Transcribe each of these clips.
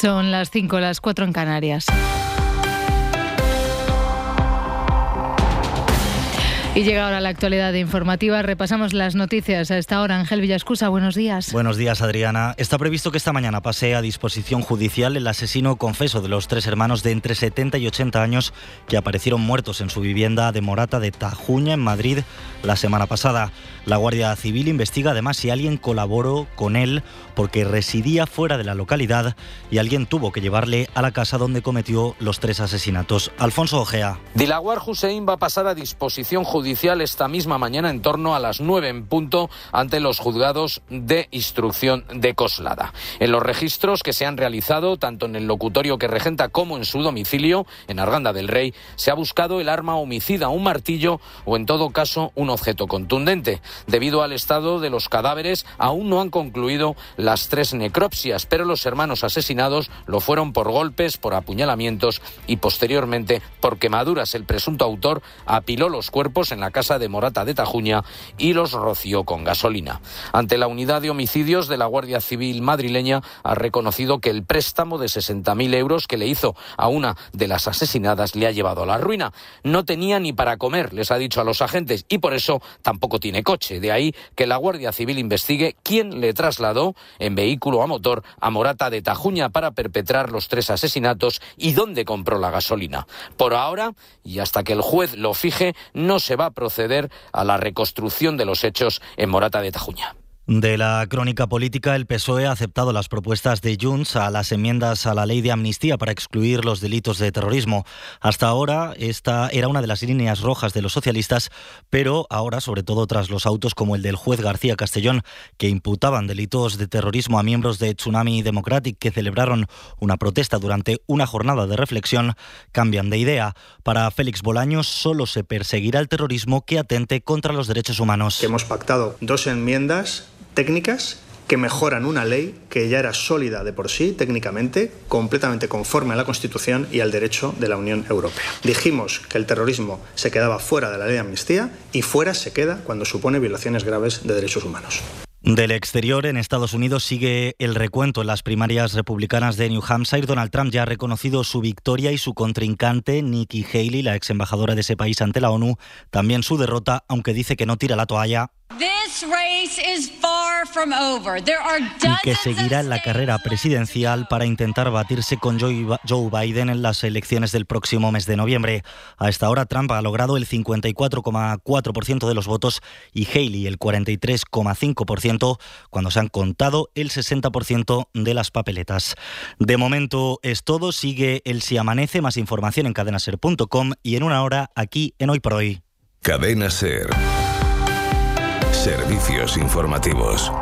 Son las 5, las 4 en Canarias. Y llega ahora la actualidad informativa. Repasamos las noticias a esta hora. Ángel Villascusa, buenos días. Buenos días, Adriana. Está previsto que esta mañana pase a disposición judicial el asesino confeso de los tres hermanos de entre 70 y 80 años que aparecieron muertos en su vivienda de Morata de Tajuña, en Madrid, la semana pasada. La Guardia Civil investiga además si alguien colaboró con él porque residía fuera de la localidad y alguien tuvo que llevarle a la casa donde cometió los tres asesinatos. Alfonso Ojea. Dilawar Hussein va a pasar a disposición judicial esta misma mañana en torno a las nueve en punto ante los juzgados de instrucción de Coslada. En los registros que se han realizado, tanto en el locutorio que regenta como en su domicilio, en Arganda del Rey, se ha buscado el arma homicida, un martillo o en todo caso un objeto contundente. Debido al estado de los cadáveres, aún no han concluido las tres necropsias, pero los hermanos asesinados lo fueron por golpes, por apuñalamientos y posteriormente por quemaduras. El presunto autor apiló los cuerpos en la casa de Morata de Tajuña y los roció con gasolina. Ante la unidad de homicidios de la Guardia Civil madrileña ha reconocido que el préstamo de 60.000 euros que le hizo a una de las asesinadas le ha llevado a la ruina. No tenía ni para comer, les ha dicho a los agentes, y por eso tampoco tiene coche. De ahí que la Guardia Civil investigue quién le trasladó en vehículo a motor a Morata de Tajuña para perpetrar los tres asesinatos y dónde compró la gasolina. Por ahora, y hasta que el juez lo fije, no se va proceder a la reconstrucción de los hechos en Morata de Tajuña. De la crónica política, el PSOE ha aceptado las propuestas de Junts a las enmiendas a la ley de amnistía para excluir los delitos de terrorismo. Hasta ahora, esta era una de las líneas rojas de los socialistas, pero ahora, sobre todo tras los autos como el del juez García Castellón, que imputaban delitos de terrorismo a miembros de Tsunami Democratic que celebraron una protesta durante una jornada de reflexión, cambian de idea. Para Félix Bolaños, solo se perseguirá el terrorismo que atente contra los derechos humanos. hemos pactado dos enmiendas técnicas que mejoran una ley que ya era sólida de por sí técnicamente, completamente conforme a la Constitución y al derecho de la Unión Europea. Dijimos que el terrorismo se quedaba fuera de la ley de amnistía y fuera se queda cuando supone violaciones graves de derechos humanos. Del exterior, en Estados Unidos sigue el recuento en las primarias republicanas de New Hampshire. Donald Trump ya ha reconocido su victoria y su contrincante, Nikki Haley, la ex embajadora de ese país ante la ONU, también su derrota, aunque dice que no tira la toalla y que seguirá en la carrera presidencial para intentar batirse con Joe Biden en las elecciones del próximo mes de noviembre. A esta hora Trump ha logrado el 54,4% de los votos y Haley el 43,5% cuando se han contado el 60% de las papeletas. De momento es todo, sigue el Si Amanece, más información en cadenaser.com y en una hora aquí en Hoy por Hoy. Cadena Ser. Servicios informativos.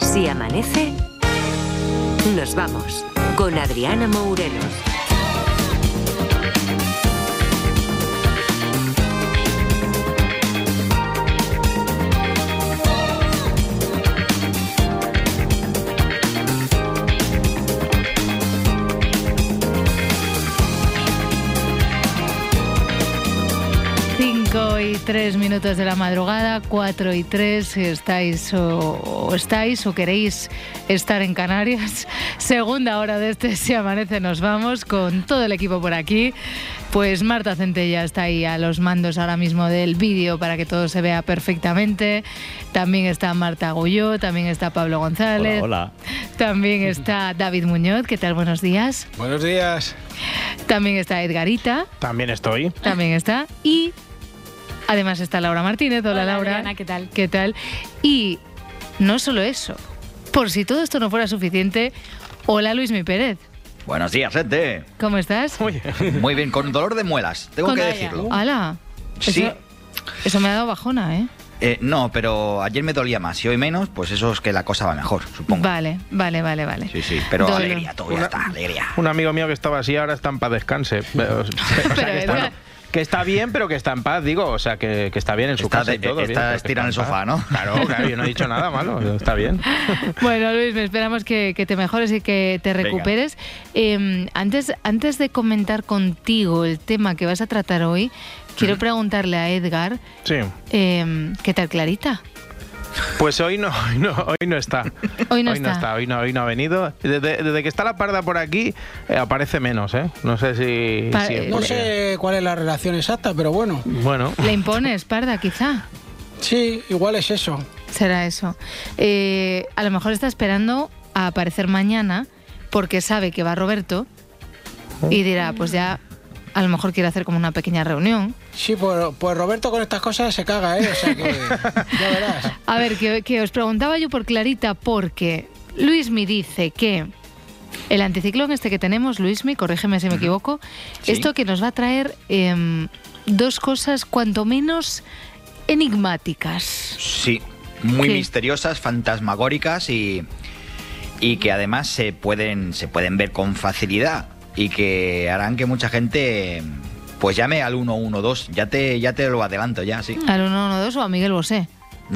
Si amanece, nos vamos con Adriana Mourelos. 5 y 3 minutos de la madrugada, 4 y 3, si estáis o, estáis o queréis estar en Canarias. Segunda hora de este Si Amanece nos vamos con todo el equipo por aquí. Pues Marta Centella está ahí a los mandos ahora mismo del vídeo para que todo se vea perfectamente. También está Marta Agulló, también está Pablo González. Hola, También está David Muñoz. ¿Qué tal? Buenos días. Buenos días. También está Edgarita. También estoy. También está. Y además está Laura Martínez. Hola, Hola, Laura. Adriana, ¿qué tal? ¿Qué tal? Y no solo eso. Por si todo esto no fuera suficiente, hola Luismi Pérez. Buenos días, gente. ¿Cómo estás? Muy bien, con dolor de muelas, tengo Con- que decirlo. ¡Hala! Sí. Eso, eso me ha dado bajona, ¿eh? Eh, no, pero ayer me dolía más y hoy menos, pues eso es que la cosa va mejor, supongo. Vale, vale, vale, vale. Sí, sí, pero Dolor. alegría, todo ya está, alegría. Un amigo mío que estaba así ahora está en paz descanse. Pero, o sea, Pero, está, que está bien, pero que está en paz, digo. O sea, que, que está bien en su Está casa y todo. está estirado en el paz. sofá, ¿no? Claro, claro, yo no he dicho nada malo, está bien. Bueno, Luis, me esperamos que, que te mejores y que te recuperes. Eh, antes, antes de comentar contigo el tema que vas a tratar hoy, quiero preguntarle a Edgar, Sí. eh, ¿qué tal Clarita? Pues hoy no, hoy no, hoy no está. Hoy no está. hoy no, hoy no ha venido. Desde, desde que está la parda por aquí, eh, aparece menos, ¿eh? No sé si. Pa- si es No sé cuál es la relación exacta, pero bueno. Bueno, Le impones, Parda, quizá. Sí, igual es eso. Será eso. Eh, a lo mejor está esperando a aparecer mañana porque sabe que va Roberto y dirá, pues ya a lo mejor quiere hacer como una pequeña reunión. Sí, pues, pues Roberto con estas cosas se caga, ¿eh? O sea que ya verás. A ver, que, que os preguntaba yo por Clarita porque Luismi dice que el anticiclón este que tenemos, Luismi, corrígeme si me equivoco, Sí. esto que nos va a traer em, dos cosas cuanto menos enigmáticas. Sí, muy ¿Qué? misteriosas, fantasmagóricas y, y que además se pueden, se pueden ver con facilidad y que harán que mucha gente pues llame al 112. Ya te, ya te lo adelanto ya, sí. Al 112 o a Miguel Bosé.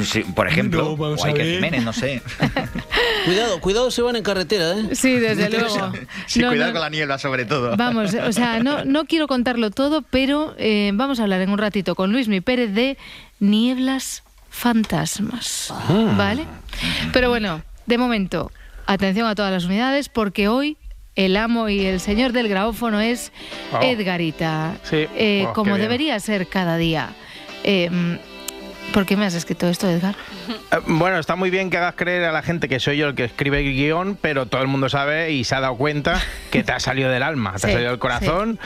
Sí, por ejemplo, No, o Iker ver. Jiménez, no sé. Cuidado, cuidado si van en carretera, ¿eh? Sí, desde luego. Sí, No, cuidado no. con la niebla sobre todo. Vamos, o sea, no, no quiero contarlo todo, pero eh, vamos a hablar en un ratito con Luismi Pérez de nieblas fantasmas. ¿Vale? Pero bueno, de momento, atención a todas las unidades, porque hoy el amo y el señor del grabófono es Oh. Edgarita. Sí. Eh, Oh, como debería ser cada día. Eh, ¿Por qué me has escrito esto, Edgar? Eh, Bueno, está muy bien que hagas creer a la gente que soy yo el que escribe el guion, pero todo el mundo sabe y se ha dado cuenta que te ha salido del alma, te Sí, ha salido del corazón.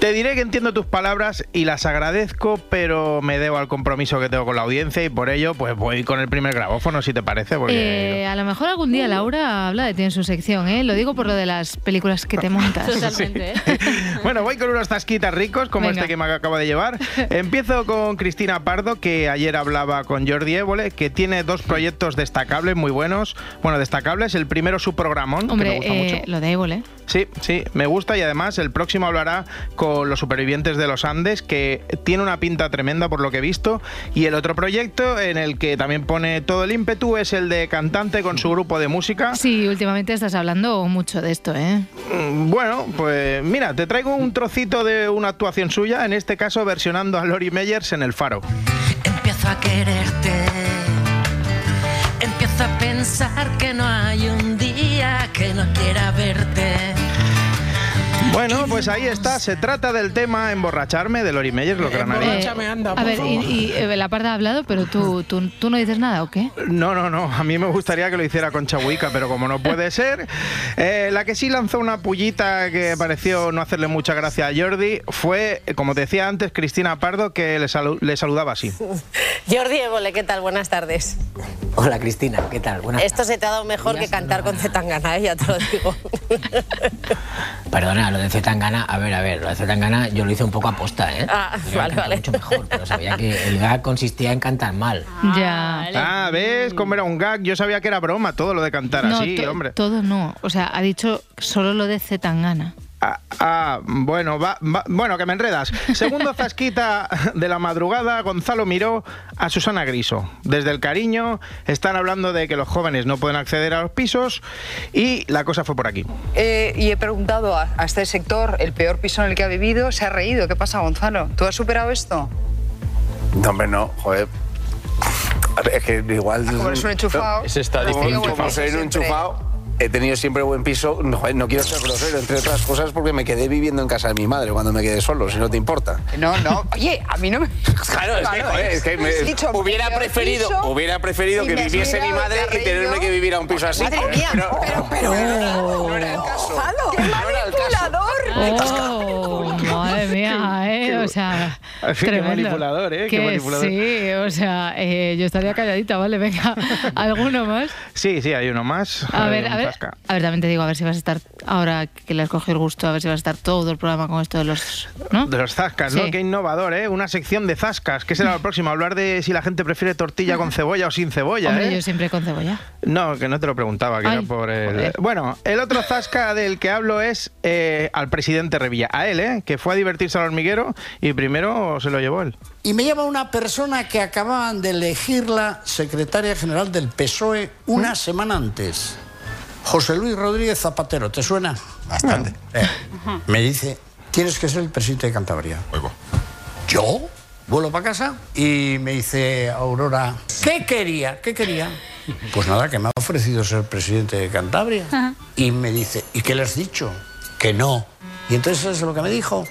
Te diré que entiendo tus palabras y las agradezco, pero me debo al compromiso que tengo con la audiencia y por ello pues voy con el primer grabófono, si te parece, porque... Eh, a lo mejor algún día Laura habla de ti en su sección, ¿eh? Lo digo por lo de las películas que te montas. Totalmente, ¿eh? Bueno, voy con unos tasquitas ricos, como Venga. este que me acabo de llevar. Empiezo con Cristina Pardo, que ayer hablaba con Jordi Évole, que tiene dos proyectos destacables, muy buenos. Bueno, destacables. El primero, su programón, que me Hombre, gusta eh, mucho. lo de Évole. Sí, sí, me gusta y además el próximo hablará con los supervivientes de los Andes, que tiene una pinta tremenda por lo que he visto. Y el otro proyecto en el que también pone todo el ímpetu es el de cantante con su grupo de música. Sí, últimamente estás hablando mucho de esto, ¿eh? Mm, Bueno, pues mira, te traigo un trocito de una actuación suya, en este caso versionando a Lori Meyers en El Faro. Empiezo a quererte. Empiezo a pensar que no hay un Bueno, pues ahí está, se trata del tema Emborracharme de Lori Meyers, los granaderos. Emborráchame, anda, a por ver, y, favor. y, eh, la parda ha hablado, pero tú, tú, tú no dices nada, ¿o qué? No, no, no. A mí me gustaría que lo hiciera con Chahuica, pero como no puede ser. eh, la que sí lanzó una pullita que pareció no hacerle mucha gracia a Jordi fue, como te decía antes, Cristina Pardo, que le, salu- le saludaba así. Jordi Évole, ¿qué tal? Buenas tardes. Hola Cristina, ¿qué tal? Buenas Esto se te ha dado mejor que cantar con Zetangana, ¿eh? ya te lo digo. Perdona, lo de Zetangana, a ver, a ver, lo de Zetangana yo lo hice un poco aposta, ¿eh? Ah, vale, vale. mucho mejor, pero sabía que el gag consistía en cantar mal. ya. Ah, ¿ves cómo era un gag? Yo sabía que era broma todo lo de cantar No, así, hombre. todo no. O sea, ha dicho solo lo de Zetangana. Ah, ah, bueno, va- va- bueno, que me enredas. Segundo zasquita de la madrugada, Gonzalo miró a Susana Griso. Desde el cariño están hablando de que los jóvenes no pueden acceder a los pisos y la cosa fue por aquí. Eh, y he preguntado a, a este sector el peor piso en el que ha vivido, se ha reído. ¿Qué pasa, Gonzalo? ¿Tú has superado esto? No, hombre, no, joder. A ver, Es que igual. Como eres un enchufado. Como buen Como piso soy un enchufado, he tenido siempre buen piso. No, no quiero ser grosero, entre otras cosas, porque me quedé viviendo en casa de mi madre cuando me quedé solo, si no te importa. No, no. Oye, a mí no me. Claro, es que, joder, es que me- dicho, hubiera preferido, hubiera preferido que viviese mi madre y tenerme que vivir a un piso así. Madre mía, Pero- pero, pero, no era el caso. ¡Qué manipulador! Madre mía, ¿eh? O sea, Qué tremendo. manipulador, ¿eh? Qué manipulador. Sí, o sea, eh, yo estaría calladita, ¿vale? Venga, ¿alguno más? Sí, sí, hay uno más. A ver, a ver, a ver, también te digo, a ver si vas a estar, ahora que le has cogido el gusto, a ver si vas a estar todo el programa con esto de los... ¿no? De los zascas, Sí. ¿no? Qué innovador, ¿eh? Una sección de zascas. ¿Qué será lo próximo? Hablar de si la gente prefiere tortilla con cebolla o sin cebolla, Hombre, ¿eh? yo siempre con cebolla. No, que no te lo preguntaba, que Ay, era por el... joder. Bueno, el otro zasca del que hablo es eh, al presidente Revilla. A él, ¿eh? Que fue a divertirse al hormiguero y primero se lo llevó él. Y me llama una persona que acababan de elegirla secretaria general del PSOE una semana antes. José Luis Rodríguez Zapatero, ¿te suena? Bastante. me dice, tienes que ser el presidente de Cantabria. ¿Yo? Vuelo para casa y me dice Aurora, ¿qué quería? ¿Qué quería? Pues nada, que me ha ofrecido ser presidente de Cantabria. Y me dice, ¿y qué le has dicho? Que no. Y entonces ¿sabes lo que me dijo?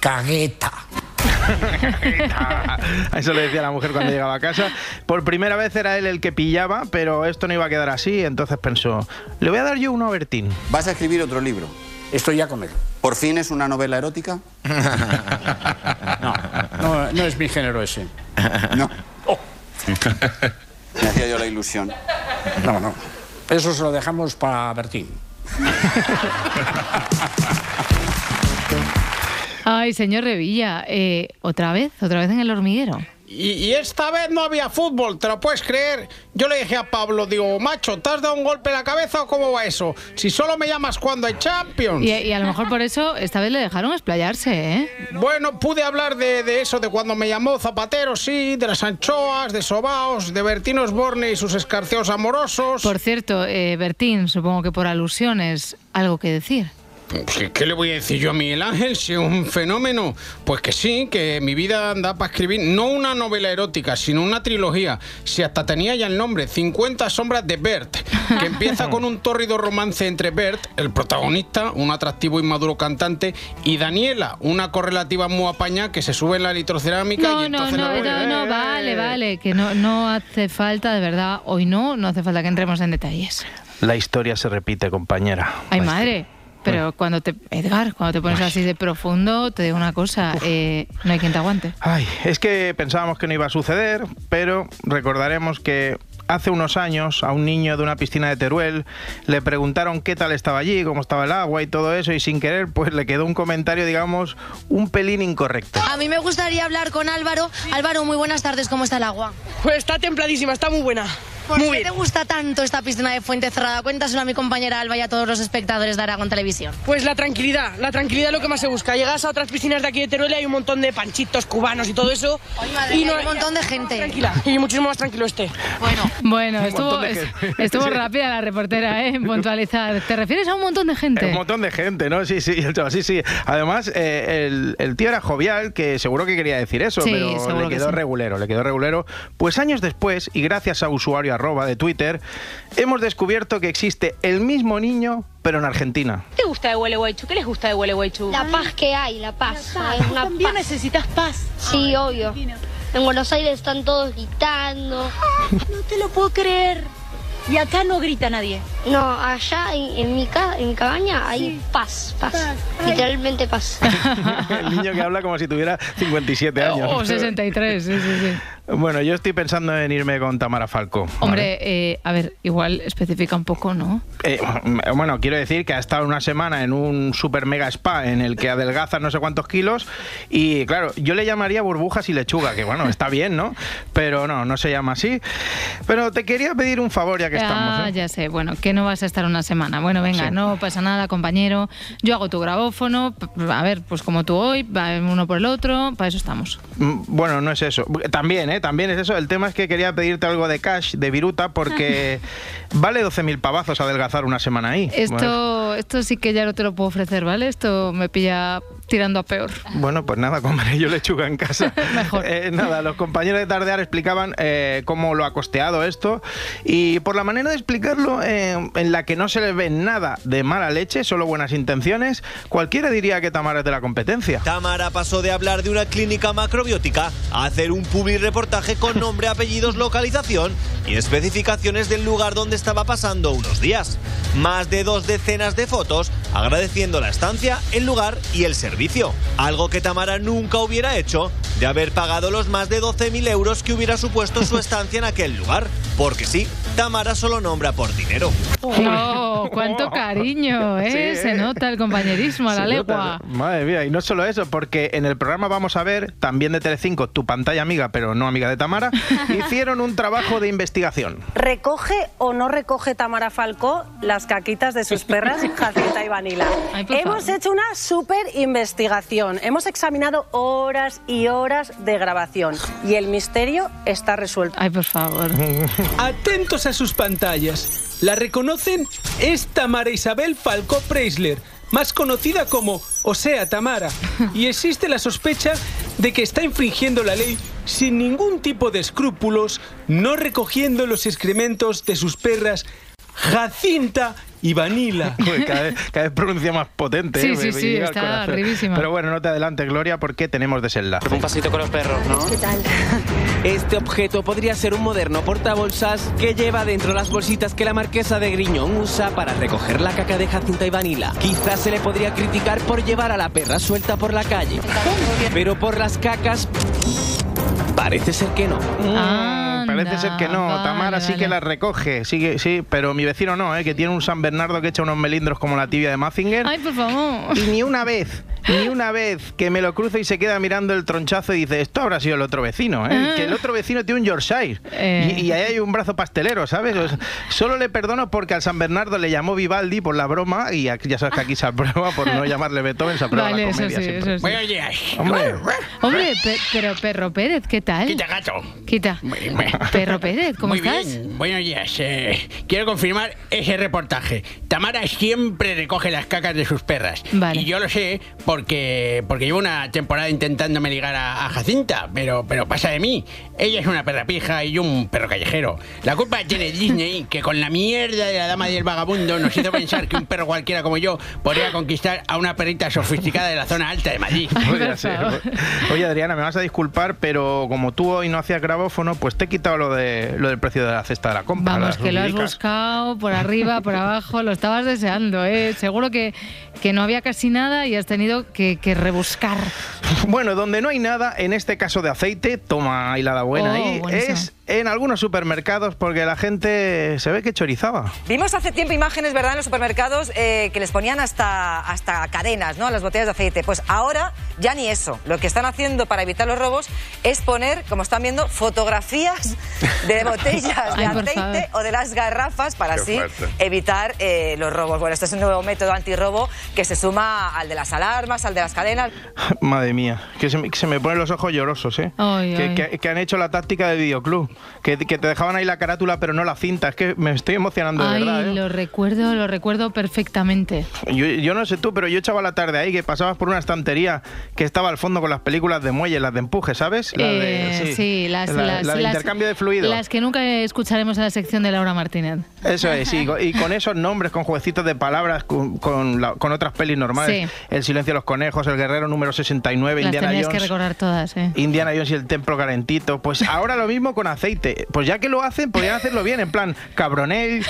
Cagueta. A Eso le decía la mujer cuando llegaba a casa. Por primera vez era él el que pillaba, pero esto no iba a quedar así, entonces pensó, le voy a dar yo uno a Bertín. ¿Vas a escribir otro libro? Estoy ya con él. ¿Por fin es una novela erótica? No, no es mi género ese. No. Me hacía yo la ilusión. No, no. Eso se lo dejamos para Bertín. Ay, señor Revilla, eh, otra vez, otra vez en el hormiguero. Y, y esta vez no había fútbol, ¿te lo puedes creer? Yo le dije a Pablo, digo, macho, ¿te has dado un golpe en la cabeza o cómo va eso? Si solo me llamas cuando hay Champions. Y, y a lo mejor por eso esta vez le dejaron explayarse, ¿eh? Bueno, pude hablar de, de eso, de cuando me llamó Zapatero, sí, de las anchoas, de Sobaos, de Bertín Osborne y sus escarceos amorosos. Por cierto, eh, Bertín, supongo que por alusiones, algo que decir. Pues, ¿Qué le voy a decir yo a Miguel Ángel si es un fenómeno? Pues que sí, que mi vida anda para escribir no una novela erótica, sino una trilogía. Si hasta tenía ya el nombre, 50 sombras de Bert, que empieza con un tórrido romance entre Bert, el protagonista, un atractivo y maduro cantante, y Daniela, una correlativa muy apaña que se sube en la litrocerámica No, y no, entonces... no, no, no, vale, vale, que no, no hace falta, de verdad, hoy no, no hace falta que entremos en detalles. La historia se repite, compañera. Ay, madre. Pero cuando te, Edgar, cuando te pones así de profundo, te digo una cosa, eh, no hay quien te aguante. Ay, es que pensábamos que no iba a suceder, pero recordaremos que hace unos años a un niño de una piscina de Teruel le preguntaron qué tal estaba allí, cómo estaba el agua y todo eso, y sin querer, pues le quedó un comentario, digamos, un pelín incorrecto. A mí me gustaría hablar con Álvaro. Álvaro, muy buenas tardes, ¿cómo está el agua? Pues está templadísima, está muy buena. ¿Por qué te gusta tanto esta piscina de fuente cerrada? Cuéntaselo a mi compañera Alba y a todos los espectadores de Aragón Televisión. Pues la tranquilidad, la tranquilidad es lo que más se busca. Llegas a otras piscinas de aquí de Teruel y hay un montón de panchitos cubanos y todo eso. y no hay un montón de gente. Tranquila, y muchísimo más tranquilo este. Bueno, Bueno, estuvo, estuvo rápida la reportera, ¿eh? En puntualizar. ¿Te refieres a un montón de gente? Un montón de gente, ¿no? Sí, sí, el chaval, sí, sí. Además, eh, el, el tío era jovial, que seguro que quería decir eso, Sí, pero le que quedó sí. regulero, le quedó regulero. Pues años después, y gracias a usuario arroba de Twitter, hemos descubierto que existe el mismo niño, pero en Argentina. ¿Qué te gusta de Gualeguaychú? ¿Qué les gusta de Gualeguaychú? La paz que hay, la paz. La paz. Hay una También paz. necesitas paz. Sí, obvio. En Buenos Aires están todos gritando. No te lo puedo creer. Y acá no grita nadie. No, allá en, en mi, ca- en mi cabaña hay paz, paz. Literalmente paz. el niño que habla como si tuviera 57 años. O 63, sí, sí, sí. Bueno, yo estoy pensando en irme con Tamara Falco. ¿vale? Hombre, eh, a ver, igual especifica un poco, ¿no? Eh, bueno, quiero decir que ha estado una semana en un super mega spa en el que adelgaza no sé cuántos kilos y claro, yo le llamaría burbujas y lechuga, que bueno, está bien, ¿no? Pero no, no se llama así. Pero te quería pedir un favor ya que ah, estamos. ¿eh? ya sé. Bueno, que no vas a estar una semana. Bueno, venga, Sí. no pasa nada, compañero. Yo hago tu grabófono. A ver, pues como tú hoy, va uno por el otro. Para eso estamos. Mm, Bueno, no es eso. También, ¿eh? También es eso. El tema es que quería pedirte algo de cash, de viruta, porque vale 12.000 pavazos adelgazar una semana ahí. Bueno, Esto, esto sí que ya no te lo puedo ofrecer, ¿vale? Esto me pilla tirando a peor. Bueno, pues nada, comeré yo lechuga en casa. Eh, nada, los compañeros de Tardear explicaban eh, cómo lo ha costeado esto y por la manera de explicarlo, eh, en la que no se le ve nada de mala leche, solo buenas intenciones, cualquiera diría que Tamara es de la competencia. Tamara pasó de hablar de una clínica macrobiótica a hacer un publi reportaje con nombre, apellidos, localización y especificaciones del lugar donde estaba pasando unos días. Más de dos decenas de fotos agradeciendo la estancia, el lugar y el servicio. Algo que Tamara nunca hubiera hecho de haber pagado los más de 12.000 euros que hubiera supuesto su estancia en aquel lugar. Porque sí, Tamara solo nombra por dinero. ¡Oh, cuánto cariño! ¿eh? Sí. Se nota el compañerismo a la Se legua. nota, Madre mía, y no solo eso, porque en el programa vamos a ver, también de Telecinco, tu pantalla amiga, pero no amiga de Tamara, hicieron un trabajo de investigación. ¿Recoge o no recoge Tamara Falcó las caquitas de sus perras Jacinta y Vanila? Ay, Hemos hecho una súper investigación. Hemos examinado horas y horas de grabación y el misterio está resuelto. Ay, por favor. Atentos a sus pantallas. ¿La reconocen? Es Tamara Isabel Falcó Preisler, más conocida como O sea Tamara. Y existe la sospecha de que está infringiendo la ley sin ningún tipo de escrúpulos, no recogiendo los excrementos de sus perras Jacinta y Vanilla. Joder, cada, vez, cada vez pronuncia más potente. Sí, ¿eh? sí, sí, está corazón. arribísima. Pero bueno, no te adelantes, Gloria, porque tenemos desenlace. Un pasito con los perros, ¿no? ¿Qué tal? Este objeto podría ser un moderno portabolsas que lleva dentro las bolsitas que la marquesa de Griñón usa para recoger la caca de Jacinta y Vanilla. Quizás se le podría criticar por llevar a la perra suelta por la calle. Pero por las cacas... Parece ser que no. Mm, Parece ser que no. Tamara sí que la recoge, sí, que- sí, pero mi vecino no, ¿eh? que tiene un San Bernardo que echa unos melindros como la tibia de Mazinger. Ay, por favor. Y ni una vez, ni una vez que me lo cruzo y se queda mirando el tronchazo y dice, esto habrá sido el otro vecino, ¿eh? Ah. que el otro vecino tiene un Yorkshire. Eh. Y, y ahí hay un brazo pastelero, ¿sabes? O sea, solo le perdono porque al San Bernardo le llamó Vivaldi por la broma y aquí, ya sabes que aquí se aprueba por no llamarle Beethoven, se aprueba Vale, la eso comedia sí, siempre. eso sí. Buenos días. Hombre, Hombre, pe- pero Perro Pérez, ¿qué tal? Quita gato. Quita. Perro Pérez, ¿cómo Muy estás? bien, buenos días. Eh, quiero confirmar ese reportaje. Tamara siempre recoge las cacas de sus perras. Vale. Y yo lo sé porque, porque llevo una temporada intentándome ligar a, a Jacinta, pero, pero pasa de mí. Ella es una perra pija y yo un perro callejero. La culpa tiene Disney, que con la mierda de la dama y el vagabundo nos hizo pensar que un perro cualquiera como yo podría conquistar a una perrita sofisticada de la zona alta de Madrid. Oye, Adriana, me vas a disculpar, pero como tú hoy no hacías grabófono, pues te he quitado lo, de, lo del precio de la cesta de la compra. Vamos, que lo has buscado por arriba, por abajo, lo estabas deseando, ¿eh? Seguro que, que no había casi nada y has tenido que, que rebuscar. Bueno, donde no hay nada, en este caso de aceite, toma hilada buena Oh, ahí, buenísimo. es en algunos supermercados porque la gente se ve que chorizaba. Vimos hace tiempo imágenes, ¿verdad?, en los supermercados eh, que les ponían hasta, hasta cadenas, ¿no?, a las botellas de aceite. Pues ahora ya ni eso. Lo que están haciendo para evitar los robos es poner, como están viendo, fotografías de botellas de aceite o de las garrafas para Qué así fuerte. evitar eh, los robos. Bueno, este es un nuevo método antirrobo que se suma al de las alarmas, al de las cadenas. Madre mía, que se, me- que se me ponen los ojos llorosos, ¿eh? Ay, que, ay. que- que han hecho la táctica del videoclub, que, que te dejaban ahí la carátula pero no la cinta. Es que me estoy emocionando de Ay, verdad, ¿eh? lo recuerdo, lo recuerdo perfectamente. Yo, yo no sé tú, pero yo echaba la tarde ahí, que pasabas por una estantería que estaba al fondo con las películas de muelle, las de empuje, ¿sabes? La Eh, de, sí, las, la, las- la de las- intercambio de fluidos. Las que nunca escucharemos en la sección de Laura Martínez. Eso es, sí, y con esos nombres, con jueguecitos de palabras, con, con, la- con otras pelis normales. Sí. El silencio de los conejos, El guerrero número 69, Las Indiana tenías que Jones. recordar todas, ¿eh? Indiana Jones y el templo calentito. Pues ahora lo mismo con aceite. Pues ya que lo hacen, podrían hacerlo bien, en plan cabronel,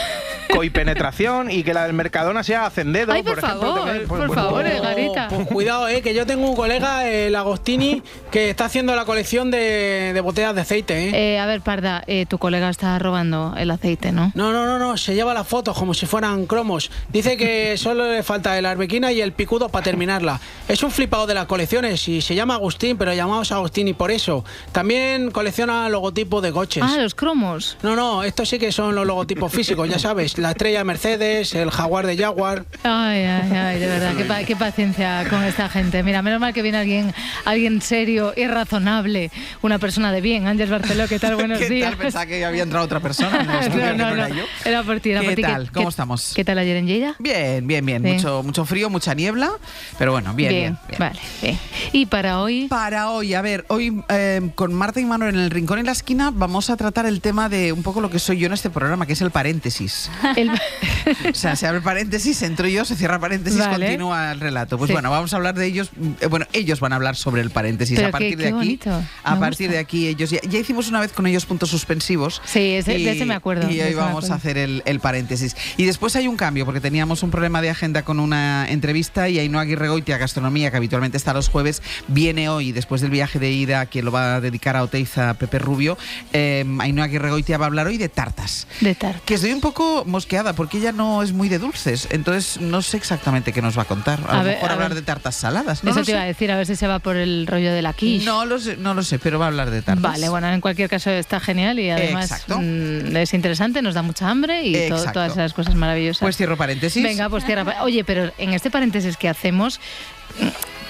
coipenetración y que la del Mercadona sea hacendero. Ay, por ejemplo, favor, también. Pues- por pues- favor, eh, Garita. Pues cuidado, eh, que yo tengo un colega, el Agostini, que está haciendo la colección de, de botellas de aceite, eh. Eh, a ver, Parda, eh, tu colega está robando el aceite, ¿no? No, no, no, no, se lleva las fotos como si fueran cromos. Dice que solo le falta el arbequina y el picudo para terminarla. Es un flipado de las colecciones y se llama Agustín, pero llamamos Agustini por eso. También colecciona logotipos de coches. Ah, los cromos. No, no, estos sí que son los logotipos físicos, ya sabes. La estrella de Mercedes, el jaguar de Jaguar. Ay, ay, ay, de verdad, qué, pa- qué paciencia con esta gente. Mira, menos mal que viene alguien, alguien serio y razonable, una persona de bien. Ángel Barceló, ¿qué tal? Buenos ¿Qué días. tal? Pensaba que había entrado otra persona. en no, no, no, era yo. era por ti, era ¿Qué por ti. tal? ¿Cómo estamos? ¿Qué tal ayer en Lleida? Bien, bien, bien. Sí. Mucho, mucho frío, mucha niebla, pero bueno, bien, bien. bien. Vale, bien. ¿Y para hoy? Para hoy, a ver, hoy eh, con Marta y Manuel en el Rincón y la Esquina vamos a tratar el tema de un poco lo que soy yo en este programa, que es el paréntesis. El- O sea, se abre paréntesis, entro yo, se cierra paréntesis, Vale. continúa el relato. Pues Sí. bueno, vamos a hablar de ellos. eh, Bueno, ellos van a hablar sobre el paréntesis. Pero a partir qué- de aquí, bonito, a me partir gusta. de aquí ellos ya, ya hicimos una vez con ellos puntos suspensivos. Sí, ese- de ese me acuerdo, Y hoy vamos acuerdo. a hacer el, el paréntesis. Y después hay un cambio porque teníamos un problema de agenda con una entrevista y Ainhoa Aguirre Goitia, Gastronomía, que habitualmente está los jueves, viene hoy después del viaje de ida que lo va a dedicar a Oteiza Pepe Rubio. Eh, Ainhoa Aguirre Goitia va a hablar hoy de tartas. De tartas. Que estoy un poco mosqueada porque ella no es muy de dulces, entonces no sé exactamente qué nos va a contar. A, A lo ver, mejor a hablar ver. de tartas saladas. No Eso te iba a decir, a ver si se va por el rollo de la quiche. No lo sé, no lo sé, pero va a hablar de tartas. Vale, bueno, en cualquier caso está genial y además mm, es interesante, nos da mucha hambre y todas esas cosas maravillosas. Pues cierro paréntesis. Venga, pues cierra. Oye, pero en este paréntesis que hacemos,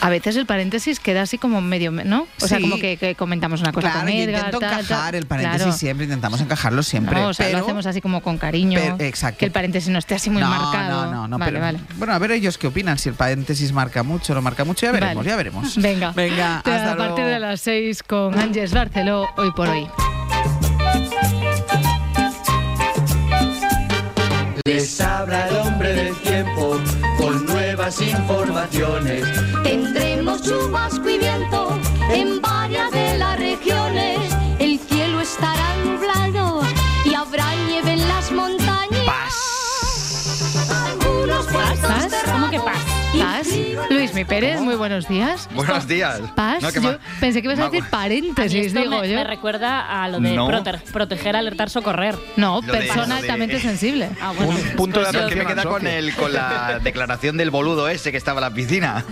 A veces el paréntesis queda así como medio, ¿no? O sea, Sí. como que, que comentamos una cosa Claro, con Edgar, intento tal, encajar tal. el paréntesis Claro. siempre, intentamos encajarlo siempre. No, o sea, pero- lo hacemos así como con cariño. pero- exacto. Que el paréntesis no esté así muy no, marcado. No, no, no. Vale, pero- vale. Bueno, a ver ellos qué opinan, si el paréntesis marca mucho o no marca mucho, ya veremos, Vale. ya veremos. Venga. Venga, Te- hasta a partir luego. de las 6 con Ángeles Barceló, hoy por hoy. Les habla el hombre del tiempo informaciones. Tendremos chubasco y viento en varias Pérez, muy buenos días. Buenos días. Paz, No, yo pensé que ibas a decir paréntesis, Esto digo me, yo. me recuerda a lo de No. prote- proteger, alertar, socorrer. No, Lo persona de- altamente sensible. Ah, bueno. Un punto de Pues atención que me queda con, el, con la declaración del boludo ese que estaba en la piscina.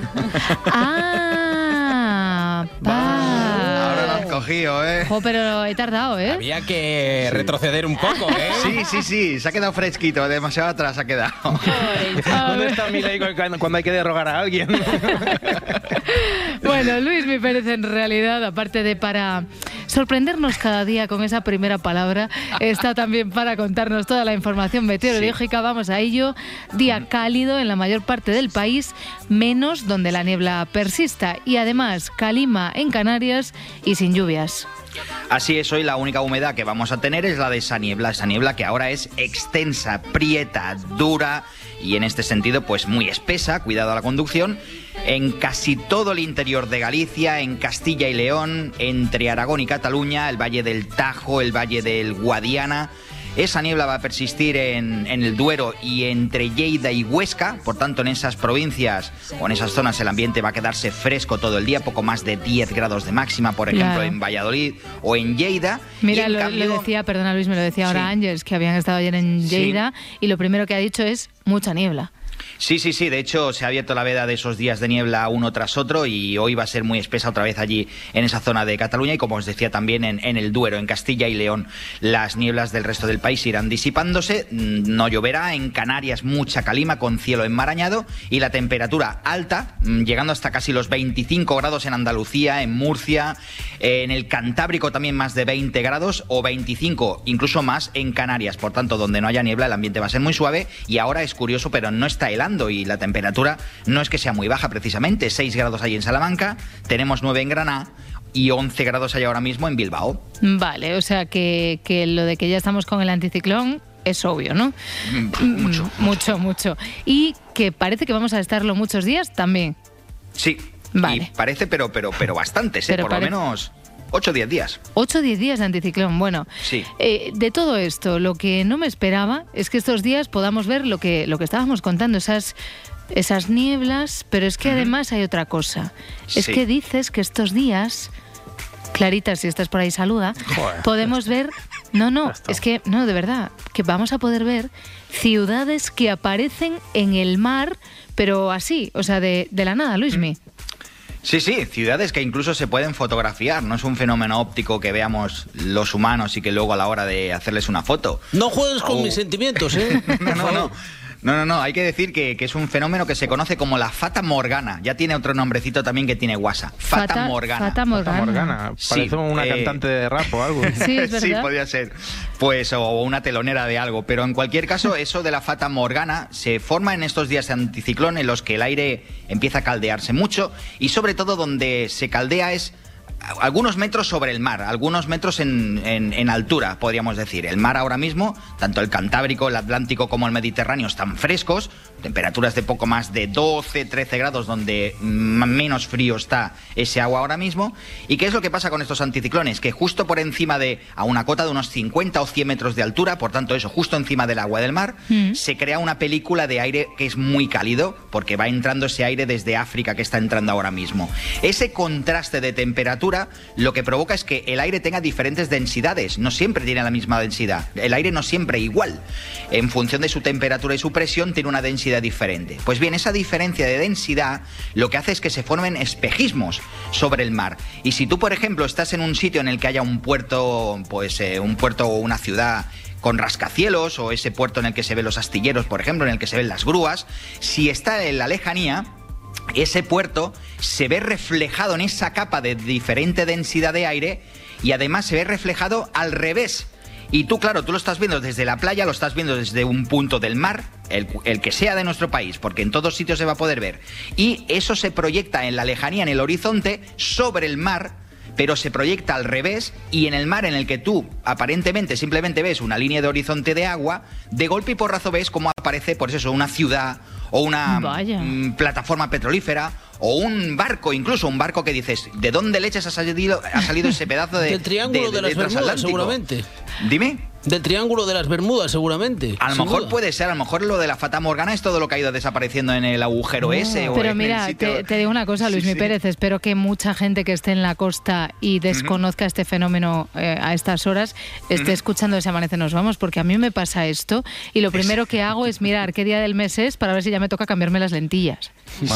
Ah, ¿eh? Jo, pero he tardado, ¿eh? Había que retroceder un poco, ¿eh? Sí, sí, sí, se ha quedado fresquito, demasiado atrás ha quedado. ¿Dónde está mi ley cuando cuando hay que derrogar a alguien? Bueno, Luis Mi Pérez en realidad, aparte de para sorprendernos cada día con esa primera palabra, está también para contarnos toda la información meteorológica. Vamos a ello. Día cálido en la mayor parte del país, menos donde la niebla persista. Y además, calima en Canarias y sin lluvias. Así es, hoy la única humedad que vamos a tener es la de esa niebla, esa niebla que ahora es extensa, prieta, dura y en este sentido pues muy espesa, cuidado a la conducción, en casi todo el interior de Galicia, en Castilla y León, entre Aragón y Cataluña, el Valle del Tajo, el Valle del Guadiana. Esa niebla va a persistir en, en el Duero y entre Lleida y Huesca, por tanto en esas provincias o en esas zonas el ambiente va a quedarse fresco todo el día, poco más de 10 grados de máxima, por ejemplo Claro. en Valladolid o en Lleida. Mira, en lo, cambio- lo decía, perdona Luis, me lo decía ahora Sí. Que habían estado ayer en Sí. Lleida y lo primero que ha dicho es mucha niebla. Sí, sí, sí. De hecho, se ha abierto la veda de esos días de niebla uno tras otro y hoy va a ser muy espesa otra vez allí en esa zona de Cataluña y como os decía también en, en el Duero, en Castilla y León. Las nieblas del resto del país irán disipándose, mm, no lloverá, en Canarias mucha calima con cielo enmarañado y la temperatura alta, mm, llegando hasta casi los 25 grados en Andalucía, en Murcia, en el Cantábrico también más de 20 grados o 25, incluso más en Canarias. Por tanto, donde no haya niebla, el ambiente va a ser muy suave y ahora es curioso, pero no está y la temperatura no es que sea muy baja precisamente. 6 grados ahí en Salamanca, tenemos 9 en Granada y 11 grados hay ahora mismo en Bilbao. Vale, o sea que, que lo de que ya estamos con el anticiclón es obvio, ¿no? Mm, Mucho. Mucho, mucho. Y que parece que vamos a estarlo muchos días también. Sí. Vale. Y parece, pero, pero, pero bastantes, ¿eh? Pero por lo menos 8 o 10 días. 8 o 10 días de anticiclón. Bueno, Sí. eh, de todo esto, lo que no me esperaba es que estos días podamos ver lo que, lo que estábamos contando, esas, esas nieblas, pero es que además hay otra cosa. Es que dices que estos días, Clarita, si estás por ahí, saluda, Joder. podemos ver... No, no, es que, no, de verdad, que vamos a poder ver ciudades que aparecen en el mar, pero así, o sea, de, de la nada, Luismi. Sí, sí, ciudades que incluso se pueden fotografiar. No es un fenómeno óptico que veamos los humanos y que luego a la hora de hacerles una foto. No juegues con Oh. mis sentimientos, ¿eh? No, no, no. No, no, no, hay que decir que, que es un fenómeno que se conoce como la Fata Morgana. Ya tiene otro nombrecito también que tiene guasa. Fata, Fata- Morgana. Fata Morgana. Morgana, parece Sí, una eh, cantante de rap o algo. Sí, es sí, podría ser. Pues, o una telonera de algo. Pero en cualquier caso, eso de la fata morgana se forma en estos días de anticiclón en los que el aire empieza a caldearse mucho y sobre todo donde se caldea es algunos metros sobre el mar, algunos metros en, en- en altura, podríamos decir. El mar ahora mismo, tanto el Cantábrico, el Atlántico como el Mediterráneo están frescos, temperaturas de poco más de 12, 13 grados, donde menos frío está ese agua ahora mismo. ¿Y qué es lo que pasa con estos anticiclones? Que justo por encima de, a una cota de unos 50 o 100 metros de altura, por tanto eso, justo encima del agua del mar, Mm. se crea una película de aire que es muy cálido, porque va entrando ese aire desde África que está entrando ahora mismo. Ese contraste de temperatura lo que provoca es que el aire tenga diferentes densidades, no siempre tiene la misma densidad. El aire no siempre igual. En función de su temperatura y su presión tiene una densidad diferente. Pues bien, esa diferencia de densidad lo que hace es que se formen espejismos sobre el mar. Y si tú, por ejemplo, estás en un sitio en el que haya un puerto, pues eh, un puerto o una ciudad con rascacielos o ese puerto en el que se ven los astilleros, por ejemplo, en el que se ven las grúas, si está en la lejanía, ese puerto se ve reflejado en esa capa de diferente densidad de aire y además se ve reflejado al revés. Y tú, claro, tú lo estás viendo desde la playa, lo estás viendo desde un punto del mar, el, que sea de nuestro país, porque en todos sitios se va a poder ver. Y eso se proyecta en la lejanía, en el horizonte, sobre el mar, pero se proyecta al revés y en el mar en el que tú aparentemente simplemente ves una línea de horizonte de agua, de golpe y porrazo ves cómo aparece, por eso, una ciudad o una Vaya. mm, plataforma petrolífera o un barco, incluso un barco que dices, ¿de dónde leches ha salido, ha salido ese pedazo de... Del Triángulo de, las Bermudas, transatlántico? seguramente. Dime. Del Triángulo de las Bermudas, seguramente. A lo mejor duda. puede ser, a lo mejor lo de la Fata Morgana es todo lo que ha ido desapareciendo en el agujero ese o Pero en mira, te, te digo una cosa, Sí, Luis Mi sí. Pérez, espero que mucha gente que esté en la costa y desconozca este fenómeno eh, a estas horas esté Ujú. escuchando ese Amanece Nos Vamos, porque a mí me pasa esto y lo primero que hago es mirar qué día del mes es para ver si ya me toca cambiarme las lentillas.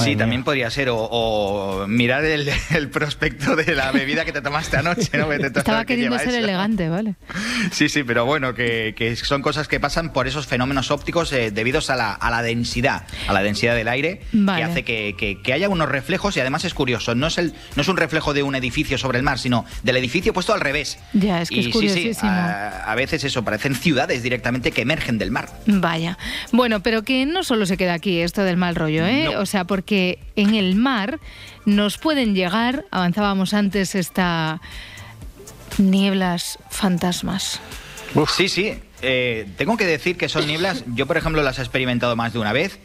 Sí, también podría ser. O, o mirar el, el prospecto de la bebida que te tomaste anoche, ¿no? Estaba queriendo lleva ser eso. elegante, ¿vale? Sí, sí, pero bueno, que, que son cosas que pasan por esos fenómenos ópticos eh, debidos a la, a la densidad, a la densidad del aire, Vale. que hace que, que- que haya unos reflejos y además es curioso, no es, el, no es un reflejo de un edificio sobre el mar, sino del edificio puesto al revés. Ya, es que y es sí, sí, curiosísimo. a, a veces eso, parecen ciudades directamente que emergen del mar. Vaya. Bueno, pero que no solo se queda aquí esto del mal rollo, ¿eh? No. O sea, porque en el mar nos pueden llegar, avanzábamos antes, esta nieblas fantasmas. Sí, sí. eh, tengo que decir que son nieblas. Yo, por ejemplo, las he experimentado más de una vez.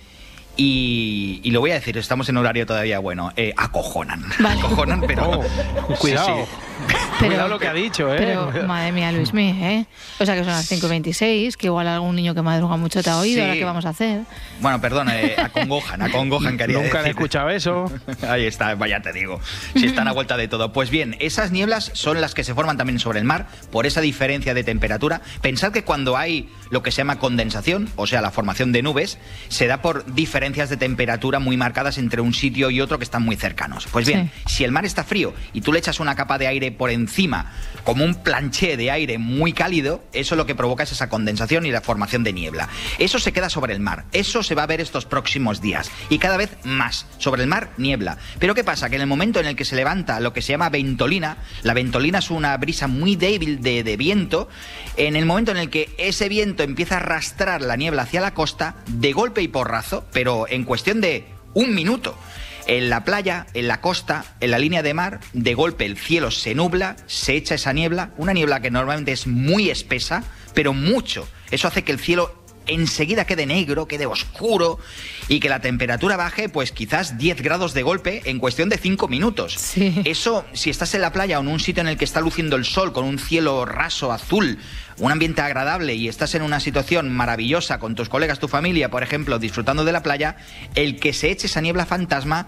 Y, y lo voy a decir, estamos en horario todavía bueno. eh, acojonan. Acojonan, pero. cuidado. Sí, sí. Cuidado lo que ha dicho, ¿eh? Pero, madre mía, Luismi, ¿eh? O sea, que son las 5.26, que igual algún niño que madruga mucho te ha oído, Sí. ahora qué vamos a hacer. Bueno, perdón, eh, acongojan, acongojan, quería Nunca he escuchado eso. Ahí está, vaya te digo. Si están a vuelta de todo. Pues bien, esas nieblas son las que se forman también sobre el mar por esa diferencia de temperatura. Pensad que cuando hay lo que se llama condensación, o sea, la formación de nubes, se da por diferencias de temperatura muy marcadas entre un sitio y otro que están muy cercanos. Pues bien, si el mar está frío y tú le echas una capa de aire por encima, como un planché de aire muy cálido, eso lo que provoca es esa condensación y la formación de niebla. Eso se queda sobre el mar. Eso se va a ver estos próximos días. Y cada vez más. Sobre el mar, niebla. Pero ¿qué pasa? Que en el momento en el que se levanta lo que se llama ventolina, la ventolina es una brisa muy débil de, de viento, en el momento en el que ese viento empieza a arrastrar la niebla hacia la costa, de golpe y porrazo, pero en cuestión de un minuto, en la playa, en la costa, en la línea de mar, de golpe el cielo se nubla, se echa esa niebla, una niebla que normalmente es muy espesa, pero mucho. Eso hace que el cielo enseguida quede negro, quede oscuro y que la temperatura baje pues quizás 10 grados de golpe en cuestión de 5 minutos. Eso, si estás en la playa o en un sitio en el que está luciendo el sol con un cielo raso, azul, un ambiente agradable y estás en una situación maravillosa con tus colegas, tu familia, por ejemplo, disfrutando de la playa, el que se eche esa niebla fantasma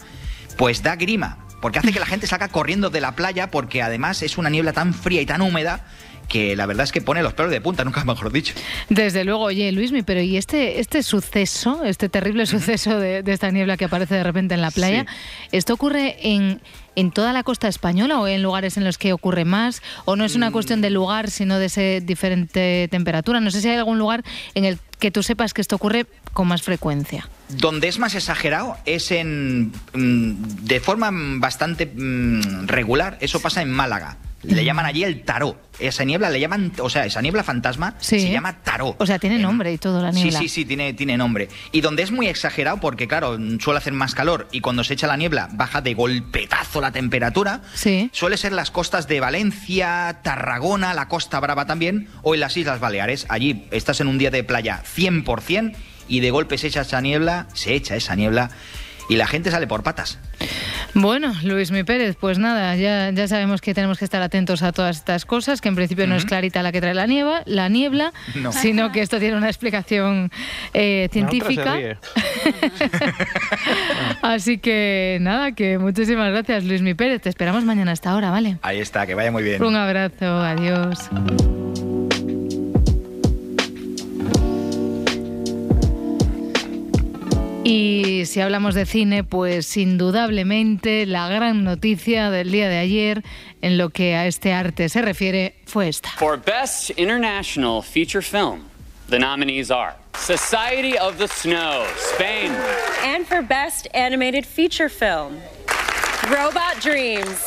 pues da grima, porque hace que la gente salga corriendo de la playa porque además es una niebla tan fría y tan húmeda que la verdad es que pone los pelos de punta, nunca mejor dicho. Desde luego, oye, Luismi, pero ¿y este, este suceso, este terrible suceso de, de esta niebla que aparece de repente en la playa, esto ocurre en, en toda la costa española o en lugares en los que ocurre más? ¿O no es una cuestión de lugar, sino de ese diferente temperatura? No sé si hay algún lugar en el que tú sepas que esto ocurre con más frecuencia. Donde es más exagerado es en. mm, de forma bastante mm, regular, eso pasa en Málaga. Le llaman allí el tarot. Esa niebla le llaman, o sea, esa niebla fantasma Sí. se llama tarot. O sea, tiene nombre y todo la Sí, niebla. sí, sí, tiene, tiene nombre. Y donde es muy exagerado, porque claro, suele hacer más calor y cuando se echa la niebla baja de golpetazo la temperatura, Sí. suele ser las costas de Valencia, Tarragona, la Costa Brava también, o en las Islas Baleares. Allí estás en un día de playa 100% y de golpe se echa esa niebla, se echa esa niebla y la gente sale por patas. Bueno, Luis Mi Pérez, pues nada, ya, ya sabemos que tenemos que estar atentos a todas estas cosas, que en principio no es Clarita la que trae la niebla, la niebla, No. sino que esto tiene una explicación eh, científica. Así que nada, que muchísimas gracias, Luis Mi Pérez. Te esperamos mañana a esta hora, ¿vale? Ahí está, que vaya muy bien. Un abrazo, adiós. Y si hablamos de cine, pues indudablemente la gran noticia del día de ayer en lo que a este arte se refiere fue esta. For Best International Feature Film, The nominees are Society of the Snow, Spain. And for Best Animated Feature Film, Robot Dreams.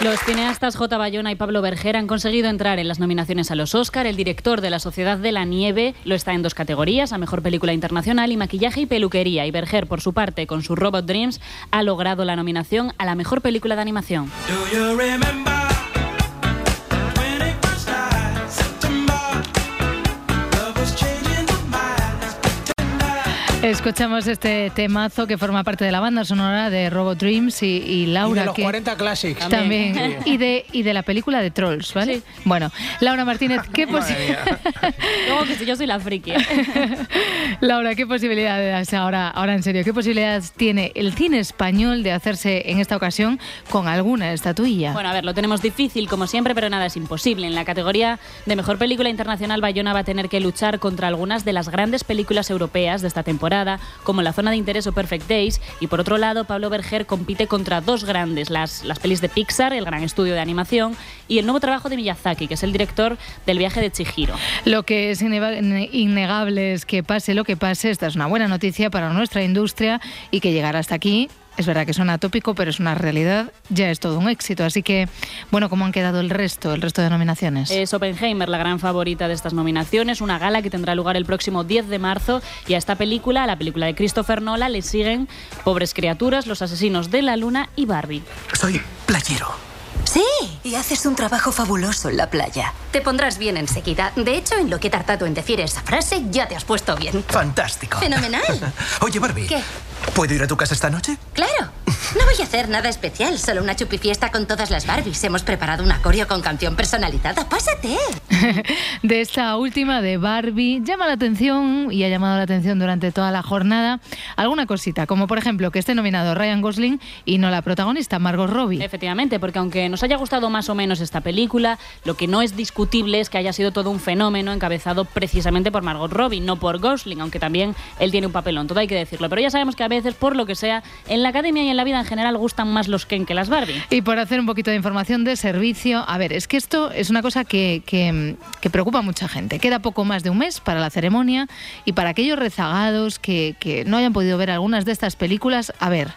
Los cineastas J. Bayona y Pablo Berger han conseguido entrar en las nominaciones a los Oscar. El director de La Sociedad de la Nieve lo está en dos categorías, a Mejor Película Internacional y Maquillaje y Peluquería. Y Berger, por su parte, con su Robot Dreams, ha logrado la nominación a la Mejor Película de Animación. Escuchamos este temazo que forma parte de la banda sonora de Robot Dreams y, y Laura. Y de los que 40 Classics. También. También. Y de, y de la película de Trolls, ¿vale? Bueno, Laura Martínez, ¿qué posibilidades? Luego que si yo soy la friki. Laura, ¿qué posibilidades, ahora, ahora en serio, qué posibilidades tiene el cine español de hacerse en esta ocasión con alguna estatuilla? Bueno, a ver, lo tenemos difícil como siempre, pero nada es imposible. En la categoría de Mejor Película Internacional, Bayona va a tener que luchar contra algunas de las grandes películas europeas de esta temporada, como La Zona de Interés o Perfect Days. Y por otro lado, Pablo Berger compite contra dos grandes, las, las pelis de Pixar, el gran estudio de animación, y el nuevo trabajo de Miyazaki, que es el director del viaje de Chihiro. Lo que es innegable es que pase lo que pase, esta es una buena noticia para nuestra industria y que llegar hasta aquí. Es verdad que suena tópico, pero es una realidad, ya es todo un éxito. Así que, bueno, ¿cómo han quedado el resto, el resto de nominaciones? Es Oppenheimer la gran favorita de estas nominaciones, una gala que tendrá lugar el próximo 10 de marzo y a esta película, a la película de Christopher Nolan, le siguen Pobres criaturas, Los asesinos de la luna y Barbie. Soy playero. Sí, y haces un trabajo fabuloso en la playa. Te pondrás bien enseguida. De hecho, en lo que he tardado en decir esa frase, ya te has puesto bien. Fantástico. Fenomenal. Oye, Barbie. ¿Qué? ¿Puedo ir a tu casa esta noche? Claro. No voy a hacer nada especial, solo una chupifiesta con todas las Barbies. Hemos preparado un acorio con canción personalizada. Pásate. de esta última de Barbie llama la atención y ha llamado la atención durante toda la jornada alguna cosita, como por ejemplo que esté nominado Ryan Gosling y no la protagonista Margot Robbie. Efectivamente, porque aunque nos haya gustado más o menos esta película, lo que no es discutible es que haya sido todo un fenómeno encabezado precisamente por Margot Robbie, no por Gosling, aunque también él tiene un papelón, todo hay que decirlo. Pero ya sabemos que a veces, por lo que sea, en la academia y en la vida en general gustan más los Ken que las Barbie. Y por hacer un poquito de información de servicio, a ver, es que esto es una cosa que, que, que preocupa a mucha gente. Queda poco más de un mes para la ceremonia y para aquellos rezagados que, que no hayan podido ver algunas de estas películas, a ver,